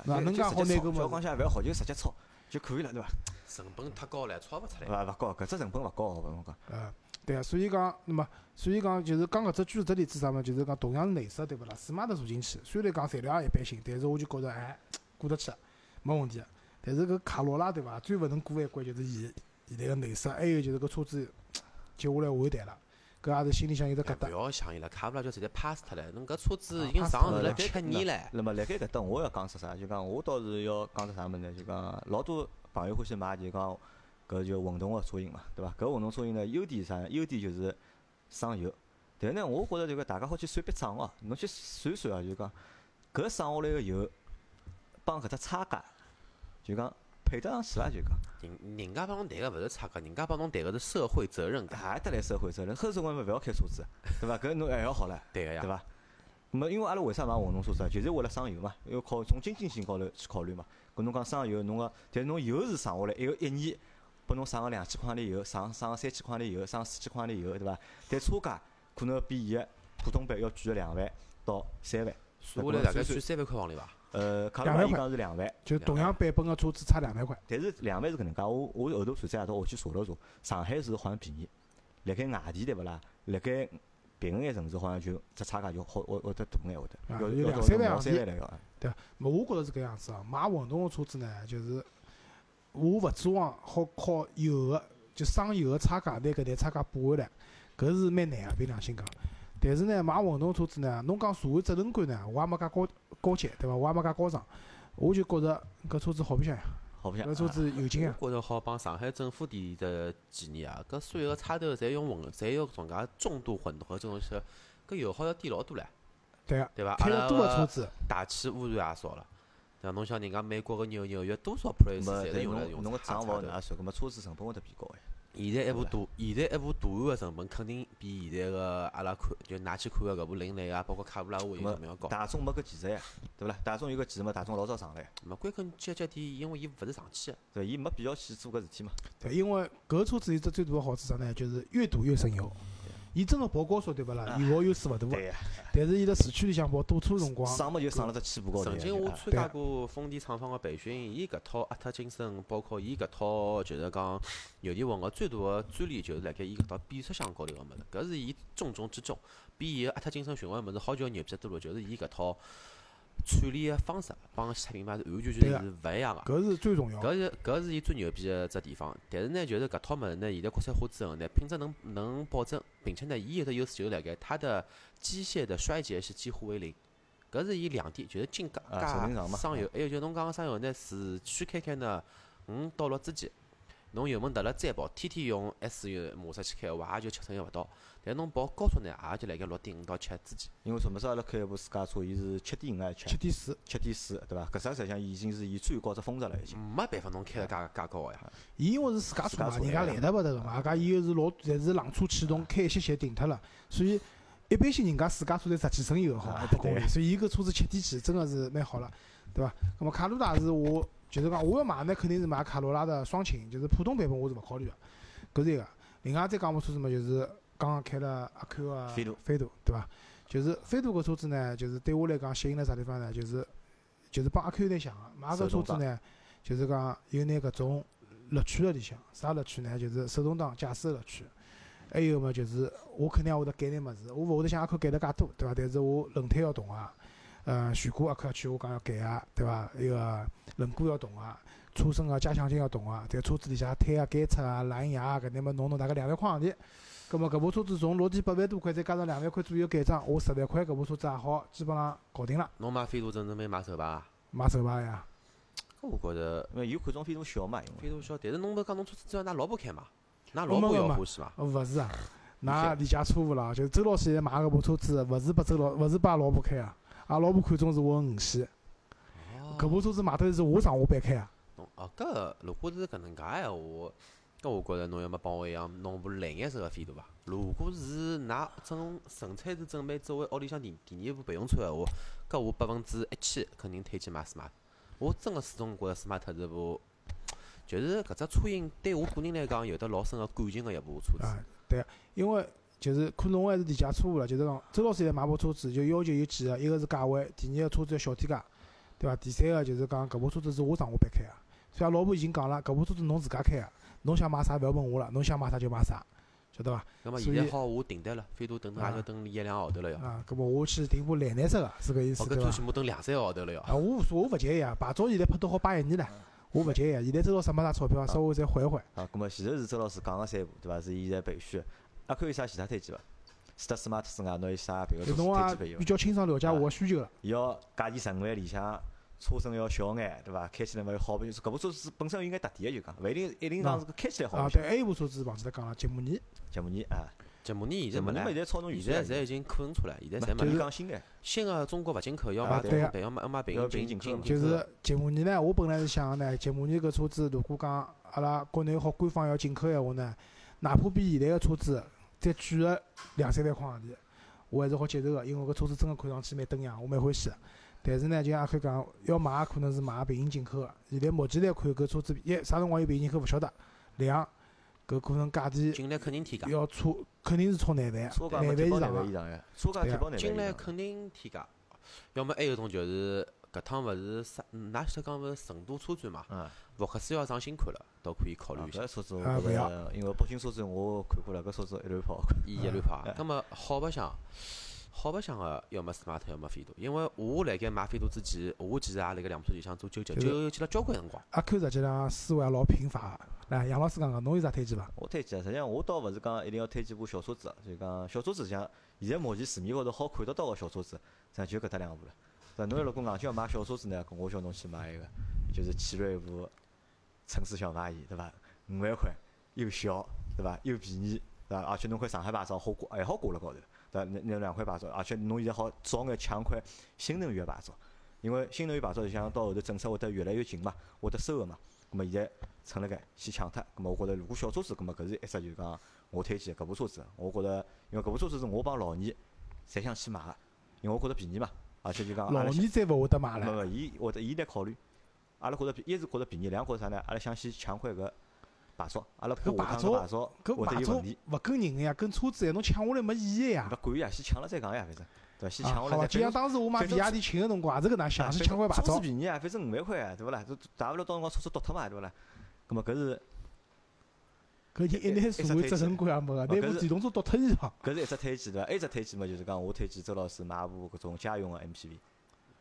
哪能介好拿个物？小讲下勿要学就直接抄就可以了，对伐？成本太高了，抄勿出来。勿勿高，搿只成本勿高，我侬讲。呃，对啊，所以讲，那么，所以讲就是讲搿只举只例子啥物，就是讲同样是内饰，对勿啦？smart 坐进去，虽然讲材料也一般性，但是我就觉着哎，过得去，没问题。但是搿卡罗拉对伐？最勿能过一关就是伊现在个内饰，还有就是搿车子接下来换代了，搿也是心里向有只疙瘩。勿要想伊了，卡罗拉就直接 pass 脱了。侬搿车子已经上市了七年了。那么辣盖搿搭，我要讲出啥？就讲我倒是要讲只啥物事呢？就讲老多朋友欢喜买，就讲搿就混动个车型嘛，对伐？搿混动车型呢，优点啥？优点就是省油。但是呢，我觉着就讲大家好去算笔账哦，侬去算算哦，就讲搿省下来个油帮搿只差价。就讲配得上去伐？就讲人人家帮侬谈个勿是差价，人家帮侬谈个是社会责任感。还得来社会责任，后生活勿要开车子，对伐？搿侬还要好唻，对个呀，对伐？没，因为阿拉为啥买混动车子？就是为了省油嘛，要考从经济性高头去考虑嘛。搿侬讲省油，侬个，但是侬油是省下来，一个一年拨侬省个两千块钿油，省省个三千块钿油，省四千块钿油，对伐？但车价可能比伊个普通版要贵个两万到三万，算下来大概算三万块往里伐？呃，卡罗拉伊讲是两万，就同样版本个车子差两万块。但是两万是搿能介，我我后头算算夜到我去查了查，上海市好像便宜，辣盖外地对勿啦？辣盖别个眼城市好像就只差价就好，会会得大眼会得，要两三万三万来要。对，我觉着是搿样子哦。买混动个车子呢，就是我勿指望好靠油个就省油个差价拿搿台差价补回来，搿是蛮难个，凭良心讲。但是呢，买混动车子呢，侬讲社会责任感呢，我也没介高高级，对伐？我也没介高尚，我就觉着搿车子好白相呀，好白相。搿车子有劲啊！觉着好帮上海政府提的建议啊，搿所有个差头侪用混，侪用种介重度混合这种车，搿油耗要低老多唻。对啊，对伐？开了多个车子，大气污染也少了。对伐？侬像人家美国个纽纽约多少 price 侪是用来用侬个账勿哪算？搿么车子成本会得变高哎。现在一部大，现在一部大案个成本肯定比现在个阿拉看就拿去看个搿部另类啊，包括卡罗拉会成本要高。大众没搿技术呀，对勿啦？大众有搿技术嘛？大众老早上来。没归根结结底，因为伊勿是上汽个，对，伊没必要去做搿事体嘛。对，因为搿车子有只最大个好处啥呢？就是越堵越省油。伊真个跑高速对勿啦？油耗优势勿大个，但是伊辣市区里向跑堵车辰光，省么就省了只起步高头。曾经我参加过丰田厂房个培训，伊搿套阿特金森，包括伊搿套就是讲牛电混合最大个专利就是辣盖伊搿套变速箱高头个物事，搿是伊重中之重，比伊个阿特金森循环物事好叫牛逼多了，就是伊搿套。处理个方式帮其他品牌是完全全是勿一样个，搿是最重要。搿是搿是伊最牛逼个只地方。但是呢，就是搿套物事呢，现在国产化之后呢，品质能能保证，并且呢，伊有个优势就是辣盖它的。机械的。衰竭是几乎为零。搿是伊两点，就是进加加省油。还有就侬讲个省油呢，市区开开呢，五到六之间，侬油门踏了再跑，天天用 SUV 模式去开个话，也就七成也勿到。但侬跑高速呢，也就辣盖六点五到七之间。因为什么时阿拉开一部私家车，伊是七点五还是七点四，七点四，对伐？搿只实际上已经是伊最高只峰值了，已经。没办法，侬开个介介高个呀。伊因为是私家车嘛，人家来得勿得个嘛，加伊又是老，侪是冷车启动，开一歇歇停脱了，所以一般性人家私家车侪十几升油好，一百公里，所以伊搿车子七点几，真个是蛮好了，对伐？那么卡罗拉是我，就是讲我要买呢，肯定是买卡罗拉的双擎，就是普通版本我是勿考虑个，搿是一个。另外再讲部车子嘛，就是。刚刚开了阿 Q 个飞度，飞度对伐？就是飞度搿车子呢，就是对我来讲吸引了啥地方呢？就是就是帮阿 Q 有点像个，买搿车子呢，就是讲有眼搿种乐趣辣里向。啥乐趣呢？就是手动挡驾驶乐趣。还有么？就是我肯定也会得改点物事，我勿会得像阿 Q 改得介多，对伐？但是我轮胎要动啊，呃，悬挂阿 Q 去我讲要改啊，对伐？那个轮毂要动啊，车身个加强件要动啊，迭车子里向胎啊、监测啊、蓝牙啊搿点么弄弄大概两万块洋钿。葛末搿部车子从落地八万多块，再加上两万块左右改装，我十万块搿部车子也好，基本上搞定了。侬买飞度真准备买手排？买手牌呀？我觉着，因为有看中飞度小嘛，因为飞度小，但是侬勿讲侬车子只要㑚老婆开嘛？㑚老婆要欢喜伐？勿是啊，㑚理解错误了，就是周老师现在买搿部车子，勿是拨周老，勿是拨老婆开啊，阿老婆看中是我五系。搿部车子买得是我上下班开啊。哦，搿如果是搿能介闲话。搿我觉着侬要么帮我一样弄部蓝颜色个飞度伐？如果是㑚准纯粹是准备作为屋里向第第二部备用车个话，搿我百分之一千肯定推荐买 smart。我真个始终觉着 smart 是部，就是搿只车型对我个人来讲有得老深个感情个一部车子。啊，对，因为就是可能我还是理解错误了，就是讲周老师现在买部车子就要求有几个，一个是价位，第二个车子要小点价，对伐？第三个就是讲搿部车子是我上下班开个，所以拉婆已经讲了，搿部车子侬自家开个。侬想买啥勿要问我了，侬想买啥就买啥，晓得伐？那么现在好，我订单了，飞度等等也要等一两个号头了要。啊，搿么我去订部蓝颜色个，是搿意思对伐？搿最起码等两三个号头了要。啊，我无所谓，我勿介意啊，牌照现在拍到好八一年了，我勿介意。现在周老师没啥钞票，稍微再缓一缓。啊，搿么前头是周老师讲个三部，对伐？是现在备选。阿可有啥其他推荐伐？除脱 smart 之外，侬有啥别个推荐？比较清爽了解我个需求了。要价钿十五万里向。车身要小眼，对伐？开起来嘛要好，就是搿部车子本身有眼特点个，就讲，勿一定一定讲是开起来好。啊，对，还有部车子忘记脱讲了，吉姆尼。吉姆尼啊，吉姆尼现在没了。现在超现在侪已经库存出来，现在侪没。就是讲新个，新个中国勿进口，要买对个，要买要买平行进口。就是吉姆尼呢，我本来是想呢，吉姆尼搿车子如果讲阿拉国内好官方要进口闲话呢，哪怕比现在个车子再贵个两三万块洋钿，我还是好接受个，因为搿车子真个看上去蛮登样，我蛮欢喜个。但是呢，就像阿开讲，要买可能是买平行进口个。现在目前来看，搿车子一啥辰光有平行进口勿晓得。两，搿可能价钿进来肯定添加，要超肯定是超廿万，廿万以上个。进来肯定添加。要么还有种就是搿趟勿是啥，㑚晓得讲勿是成都车展嘛？福克斯要上新款了，倒可以考虑一下。搿车子我觉着，因为北京车展我看过了，搿车子一乱跑。伊一乱跑，葛末好白相。好白相个，要么 smart，要么飞度。因为我辣盖买飞度之前，我其实也辣盖两部车里向做纠结，纠结了交关辰光。阿 Q 实际上思维也老贫乏。来，杨老师讲讲，侬有啥推荐伐？我推荐，实际上我倒勿是讲一定要推荐部小车子，就讲小车子像现在目前市面高头好看得到个小车子，实际上就搿搭两部了。但侬如果硬劲要买小车子呢，我叫侬去买一个，就是奇瑞部城市小蚂蚁，对伐？五万块，又小，对伐？又便宜，对伐？而且侬块上海牌照好挂，还好挂辣高头。对伐，那那两块牌照，而且侬现在好早眼抢块新能源牌照，因为新能源牌照就像到后头政策会得越来越紧嘛，会得收个嘛。咁么现在趁辣盖先抢脱，咁么我觉着如果小车子，咁么搿是一只就是讲我推荐搿部车子，我觉着因为搿部车子是我帮老二侪想去买个，因为我觉着便宜嘛，而且就讲老二再勿会得买了。勿勿，伊会得伊来考虑，阿拉觉着便，一是觉着便宜，两觉着啥呢？阿拉想先抢块搿。牌照，阿拉搿牌照，搿牌照勿跟人个呀，跟车子呀，侬抢下来没意义呀。勿管呀，先抢了再讲呀，反正，对伐？先抢下来。就像当时我买比亚迪秦个辰光，也是搿能想，是抢块牌照。车子便宜啊，反正五万块，对勿啦？大勿了到辰光车子丢脱嘛，对勿啦？咾么搿是，搿就一眼社会责任感也没个，拿部电动车倒脱伊好。搿是一只推荐对伐？还一只推荐嘛，就是讲我推荐周老师买部搿种家用个 MPV，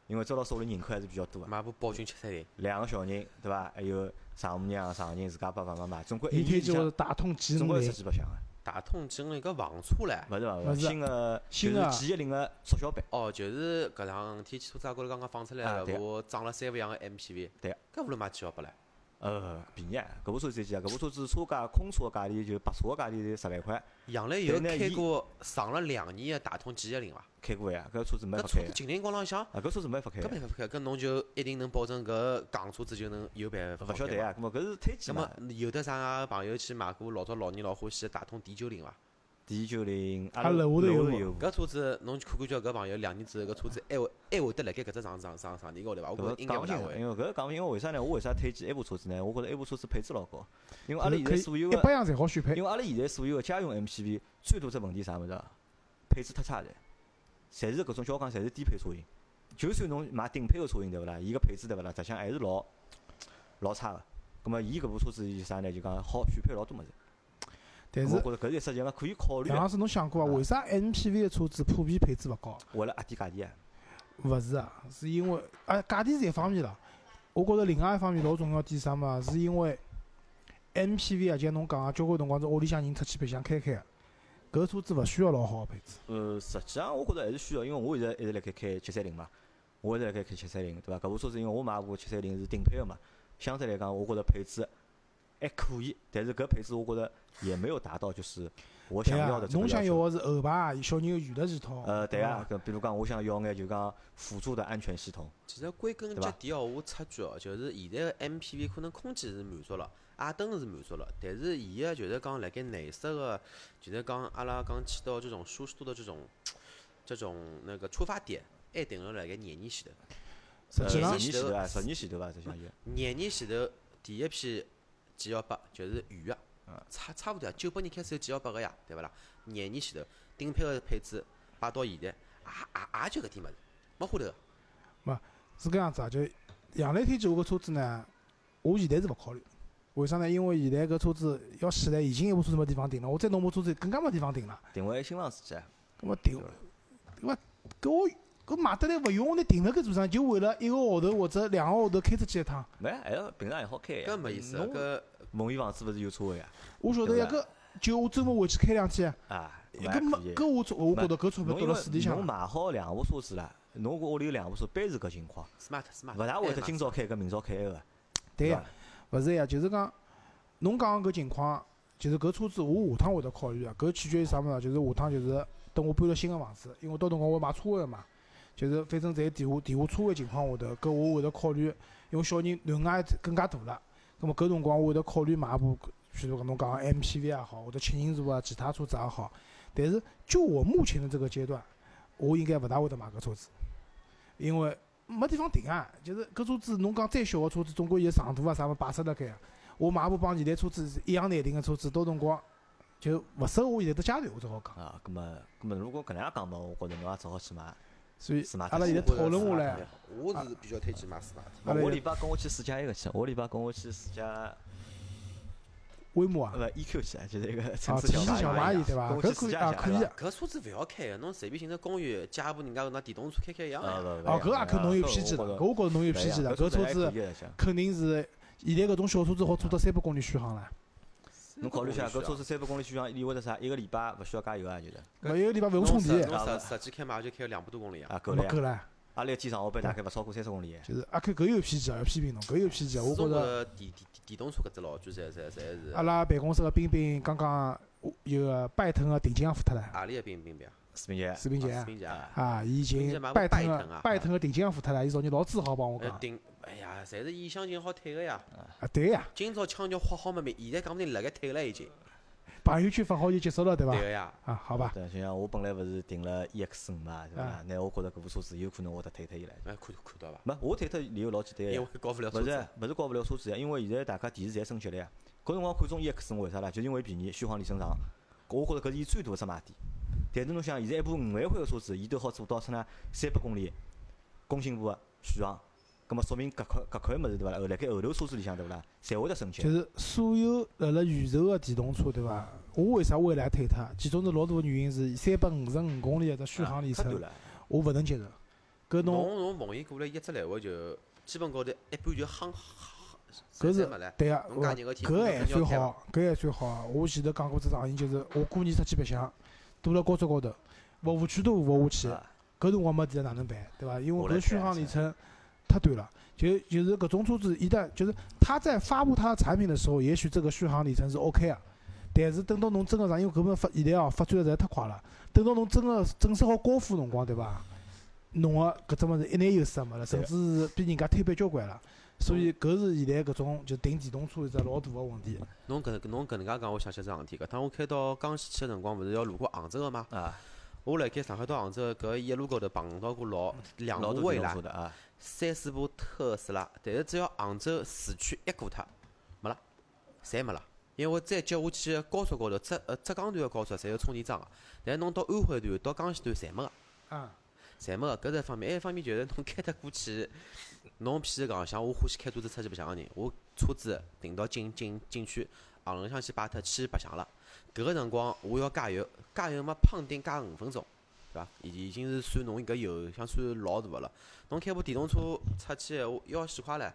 因为周老师屋里人口还是比较多个。买部宝骏七三零。两个小人，对伐？还有。丈母娘、丈人自家爸爸妈妈，总归一天就是大通吉总归是几百箱个。大通吉利搿房车唻，勿是勿是新个新个 G 一零个缩小版。哦，就是搿两天汽车展高头刚刚放出来个，我装了三五样个 MPV。对。搿无论买几号不唻？呃，便宜啊！搿部车子几啊？搿部车子车价空车价钿就白车价钿十万块。杨澜有开过上了两年的大通 G 一零伐？开过呀，搿车子没法开。搿车子金陵广浪向。啊，搿车子没法开。搿没法开，搿侬就一定能保证搿港车子就能有办法勿晓得呀，搿么搿是推荐嘛？有的啥朋友去买过老早老年老欢喜的大通 D 九零伐？D 九零，阿拉楼头有。搿车子侬看看叫搿朋友两年之后搿车子还会还会得辣盖搿只上上上上年高头伐？我觉着应该勿大会。因为搿讲，因为为啥呢？我为啥推荐埃部车子呢？我觉着埃部车子配置老高。因为阿拉现在所有一百样侪好选配。因为阿拉现在所有个家用 MPV 最大只问题啥物事？配置忒差了，侪是搿种叫讲，侪是低配车型。就算侬买顶配个车型对勿啦？伊个配置对勿啦？实际上还是老老差个。葛末伊搿部车子是啥呢？就讲好选配老多物事。但是，我觉着搿是实际上可以考虑。杨老师，侬想过伐？为啥 MPV 个车子普遍配置勿高？为了压低价钿啊？勿是啊，是因为啊，价钿是一方面啦。我觉着另外一方面老重要点啥嘛？是因为 MPV 啊，就像侬讲个，交关辰光是屋里向人出去白相开开个，搿车子勿需要老好个配置。呃，实际上我觉着还是需要，因为我现在一直辣盖开七三零嘛，我一直辣盖开七三零，对伐？搿部车子因为我买部七三零是顶配个嘛，相对来讲，我觉着配置。还可以，但是搿配置我觉着也没有达到，就是我想要的这个侬想要个是后排小人有娱乐系统。呃，对啊，搿比如讲，我想要眼就讲辅助的安全系统。其实归根结底哦，我插句哦，就是现在个 MPV 可能空间是满足了，矮灯是满足了，但是伊个就是讲辣盖内饰个，就是讲阿拉讲起到这种舒适度的这种这种那个出发点，还停留辣盖廿年前头。十年前头啊，十年前头伐？这相当廿年前头第一批。G 幺八就是预个，差差勿多啊，九八年开始有 G 幺八个呀，对勿啦？廿年前头顶配个配置摆到现在，也也也就搿点物事，没花头。没，是搿样子啊，就杨磊推荐我个车子呢，我现在是勿考虑。为啥呢？因为现在搿车子要死来，已经一部车子没地方停了，我再弄部车子更加没地方停了。定位新房司机啊？搿么定，搿么搿我。搿买得来勿用，我拿停辣搿座上，就为了一个号头或者两个号头开出去一趟。没，还要平常还好开呀。搿没意思。搿梦圆房子勿是有车位呀？我晓得呀，搿就我周末回去开两天。啊，搿没搿我，我觉着搿钞票到了水里向。侬买好两部车子了，侬屋里有两部车，般是搿情况。smart smart。勿大会得今朝开搿明朝开个。对呀，勿是呀，就是讲，侬讲搿情况，就是搿车子我下趟会得考虑啊。搿取决于啥物事？就是下趟就是等我搬了新个房子，因为到辰光我买车位嘛。就是反正在地下地下车位情况下头，搿我会得考虑，因为小人囡也更加大了，葛末搿辰光我会得考虑买部，譬如讲侬讲 MPV 也好，或者七人座啊，其他车子也好。但是就我目前的这个阶段，我应该勿大会得买搿车子，因为没地方停啊。就是搿车子侬讲再小个车子，总归有长度啊啥物摆设辣盖啊。我买部帮现在车子一样难停个车子，到辰光就勿适合我现在的阶段，我只好讲。啊，葛末葛末如果搿能样讲嘛，我觉着侬也只好去买。所以，阿拉现在讨论下来，我是比较推荐买斯马特。我礼拜跟我去试驾一个去，我礼拜跟我去试驾威马啊，勿 EQ 去，就是一个城市小蚂蚁，对伐？搿可以啊，可以。搿车子勿要开，侬随便寻只公园借部人家拿电动车开开一样。哦，搿也可侬有偏见了，搿我觉着侬有偏见了。搿车子肯定是现在搿种小车子好做到三百公里续航了。侬考虑一下，搿车子三百公里续航意味着啥？一个礼拜勿需要加油啊，就是。搿一个礼拜勿用充电。侬实实际开嘛就开两百多公里啊。啊，够了。够了。阿拉一天上下班大概勿超过三十公里。就是阿 Q 搿有偏见啊，要批评侬，搿有偏见，我觉着。电电电动车搿只老句，侪侪侪是。阿拉办公室个冰冰刚刚有个拜腾个定金也付脱了。何里个冰冰冰？视频节。视频节。视频节啊，已经拜腾个拜腾个定金也付脱了，伊昨日老自豪帮我讲。定，哎呀，侪是意向性好退个呀。啊，对呀。今朝腔调花好没没，现在讲不定辣盖退了已经。朋友圈发好就结束了，对伐？对呀。啊，好吧。对，就像我本来勿是订了 EX 五嘛，对伐？那我觉着搿部车子有可能会得退脱伊来。哎，看看到伐？没，我退脱理由老简单呀。因为搞勿了车子。勿是，勿是搞勿了车子呀，因为现在大家电池侪升级了呀。搿辰光看中 EX 五为啥啦？就因为便宜，续航里程长。我觉着搿是伊最大个只卖点。但是侬想，现在一部五万块个车子，伊都好做到出呢三百公里工信部个续航。咁么说明搿块搿块物事对伐？后辣盖后头车子里向对勿啦？侪会得升级。就是所有辣辣预售个电动车对伐？我为啥未来推脱？其中是老大个原因是三百五十五公里个只续航里程，我勿能接受。搿侬侬侬蒙伊过来一只来回就基本高头一半就夯夯。搿是对啊，搿还算好，搿还算好。我前头讲过只场景，就是我过年出去白相，堵辣高速高头，服务区都服务下去，搿辰光没电哪能办？对伐？因为搿续航里程。太短了。就就是搿种车子，一旦就是他在发布他的产品的时候，也许这个续航里程是 OK 啊。但是等到侬真个上，因为搿本发现在哦发展实在太快了。等到侬真个正式好交付辰光，对伐？侬个搿只物事一眼优势也没了，甚至是比人家推板交关了。所以搿是现在搿种就订电动车一只老大个问题。侬搿侬搿能介讲，我想起桩事体。搿趟我开到江西去个辰光，勿是要路过杭州个吗？啊。我辣盖上海到杭州搿一路高头碰到过老两部蔚来。三四部特斯拉，但是只要杭州市区一过脱，没了，侪没了。因为再接下去高速高头，浙呃浙江段个高速侪有充电桩个，但是侬到安徽段、到江西段侪没个。啊。侪没个，搿是一方面。还一方面就是侬开脱过去，侬譬如讲，像我欢喜开车子出去白相个人，我车子停到景景景区，行里向去摆脱去白相了。搿个辰光我要加油，加油嘛，胖丁加五分钟。对伐？已已经是算侬搿油箱算老大个了。侬开部电动车出去闲话，要死快唻。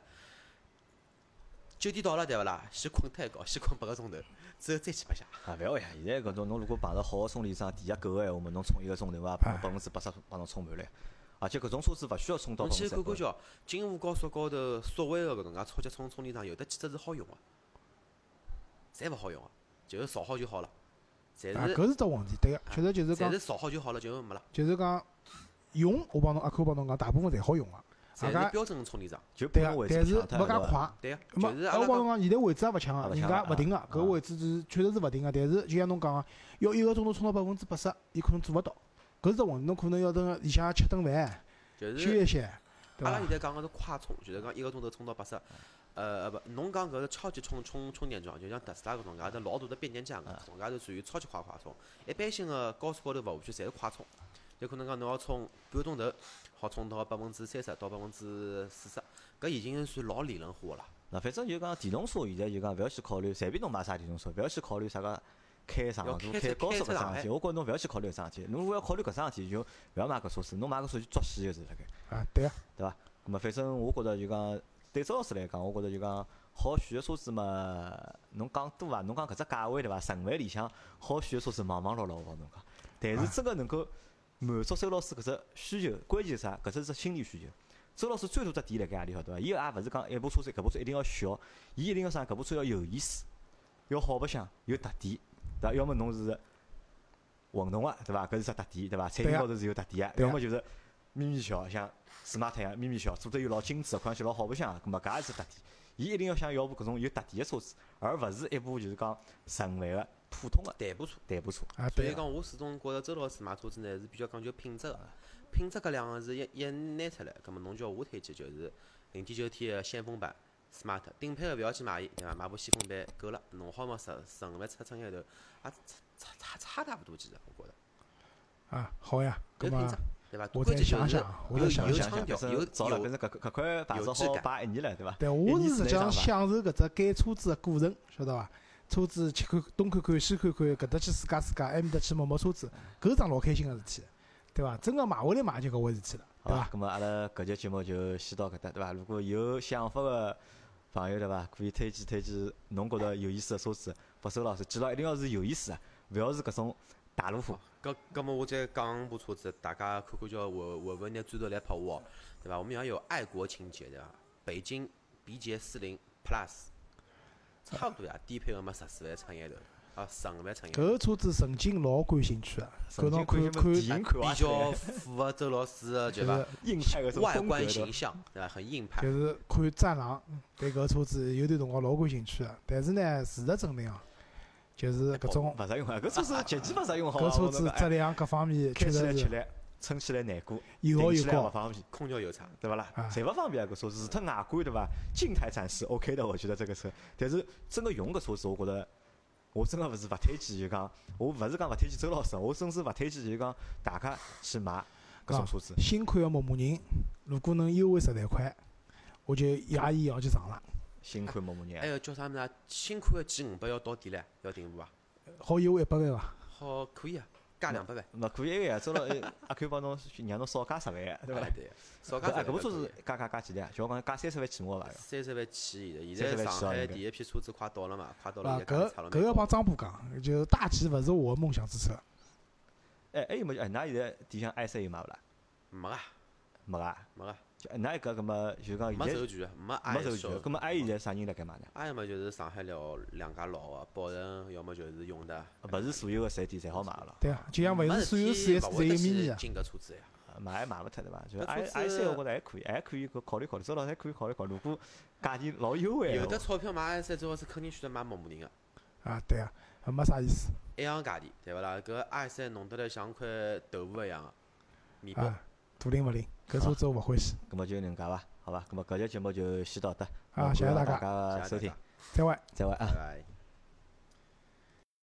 九点到了对勿啦？先困脱一觉，先困八个钟头，之后再去白相。啊，勿要呀！现在搿种侬如果碰着好个充电桩，电压够个闲话嘛，侬充一个钟头伐？百分之八十帮侬充满了。而且搿种车子勿需要充到。侬去看看叫金沪高速高头所谓个搿能介超级充充电桩，有得几只是好用个？侪勿好用个，就是造好就好了。啊，搿是只问题，对个，确实就是讲。是造好就好了，就没了。就是讲用，我帮侬阿 Q 帮侬讲，大部分侪好用个。侪是标准充电桩。对个，但是没介快。对个。没，我帮侬讲，现在位置也勿抢个，人家勿停个，搿位置是确实是勿停个。但是就像侬讲个，要一个钟头充到百分之八十，伊可能做勿到。搿是只问题，侬可能要等里向吃顿饭，休息歇。阿拉现在讲个是快充，就是讲一个钟头充到八十。呃呃不，侬讲搿个超级充充充电桩，就像特斯拉搿种，介头老大的变电站，搿种介头属于超级快快充。一般性个高速高头服务区侪是快充，有可能讲侬要充半个钟头，好充到百分之三十到百分之四十，搿已经算老理论化个了。那反正就讲电动车现在就讲勿要去考虑，随便侬买啥电动车，勿要去考虑啥个开长途、开高速搿桩事体。我觉侬勿要去考虑搿桩事体，侬如果要考虑搿桩事体，就勿要买搿车子，侬买搿车就作死就是辣盖。啊，对啊，对伐？咾么反正我觉着就讲对周老师来讲，我觉着就讲。好选个车子嘛，侬讲多伐？侬讲搿只价位对伐？十万里向好选个车子忙忙碌碌，我帮侬讲。但是真个能够满足周老师搿只需求，关键是啥？搿只是心理需求。周老师最大只点辣盖何里晓得伐？伊也勿是讲一部车子，搿部车一定要小，伊一定要啥？搿部车要有意思，要好白相，有特点，对伐？要么侬是混动个，对伐？搿是只特点，对伐？产品高头是有特点个，要么就是咪咪小，像斯马特一样咪咪小，做得又老精致，看上去老好白相，搿么搿也是特点。伊一定要想要部搿种有特点个车子，而勿是一部就是讲十万个普通个代步车。代步车。所以讲，我始终觉着周老师买车子呢是比较讲究品质个。品质搿两个字一一拿出来，葛末侬叫我推荐就是零点九 T 个先锋版 smart，顶配个勿要去买伊，对伐？买部先锋版够了，弄好嘛十十五万出出眼头，也差差差差勿多其实，我觉着。啊，好呀，搿品质。对伐？我再想想，我再想想，有早了，反正搿搿块牌照好摆一年了，对伐？对，我是实际上享受搿只改车子个过程，晓得伐？车子去看东看看西看看，搿搭去试驾试驾，埃面搭去摸摸车子，搿是桩老开心个事体，对伐？真个买回来买就搿回事体了，对伐？咾么阿拉搿节节目就先到搿搭，对伐？如果有想法个朋友，对伐？可以推荐推荐侬觉着有意思个车子，拨周老师，记牢一定要是有意思个，勿要是搿种大路虎。搿搿么我再讲部车子，大家看看叫会会勿会拿砖头来拍我，对伐？我们要有爱国情节，对伐？北京 B 级四零 Plus，差不多呀，低配个嘛十四万出眼头，啊十五万出眼头。搿个车子曾经老感兴趣个，搿侬看看比较符合周老师个 对伐？硬派个外观形象，对伐？很硬派。就是看战狼，对搿个车子有段辰光老感兴趣个，但是呢，事实证明啊。就是搿种勿实用啊！搿车子极其勿实用，好搿车子质量各方面确实是。吃力，撑起来难过，油耗又高，勿方便，空调又差，对伐啦？侪勿方便啊！搿车子，除脱外观对伐？静态展示 OK 的，我觉得这个车。但是真个用搿车子，我觉着我真个勿是勿推荐，就讲我勿是讲勿推荐周老师，我甚至勿推荐就讲大家去买搿种车子。新款个牧马人，如果能优惠十来块，我就压伊要去上了。新款某某人，还有叫啥物事？新款个 G 五百要到底了，要订户伐？好优惠一百万伐？好，可以啊，加两百万。那可以个呀，周老阿 Q 帮侬让侬少加十万，对伐？对，少加十万。搿部车子加加加几钿啊？就讲加三十万起码伐？三十万起，现在上海第一批车子快到了嘛，快到了。啊，搿搿要帮张波讲，就大 G 勿是我梦想之车。哎，还有没？哎，㑚现在底向 i 三有买勿啦？没啊，没啊，没啊。就那一个，搿么就讲没授权，没没授权，搿么还有现在啥人辣盖买呢？还有么就是上海了两家老个，宝成，要么就是永达。勿是所有个实体店侪好买个咯。对啊，就像勿是所有四 S 侪有秘密啊。进搿车子呀，买也买勿脱对伐？就 i i 三，我觉着还可以，还可以搿考虑考虑，周老师可以考虑考虑。如果价钿老优惠，有的钞票买 i 三，最好是肯定选择买牧马人个。啊，对啊，没啥意思。一样价钿，对勿啦？搿 i 三弄得来像块豆腐一样个面包。大灵勿灵？搿车子我勿欢喜。咁么就能介伐？好伐？咁么搿节节目就先到得。啊，谢谢大家。收听。再会。再会啊。拜拜。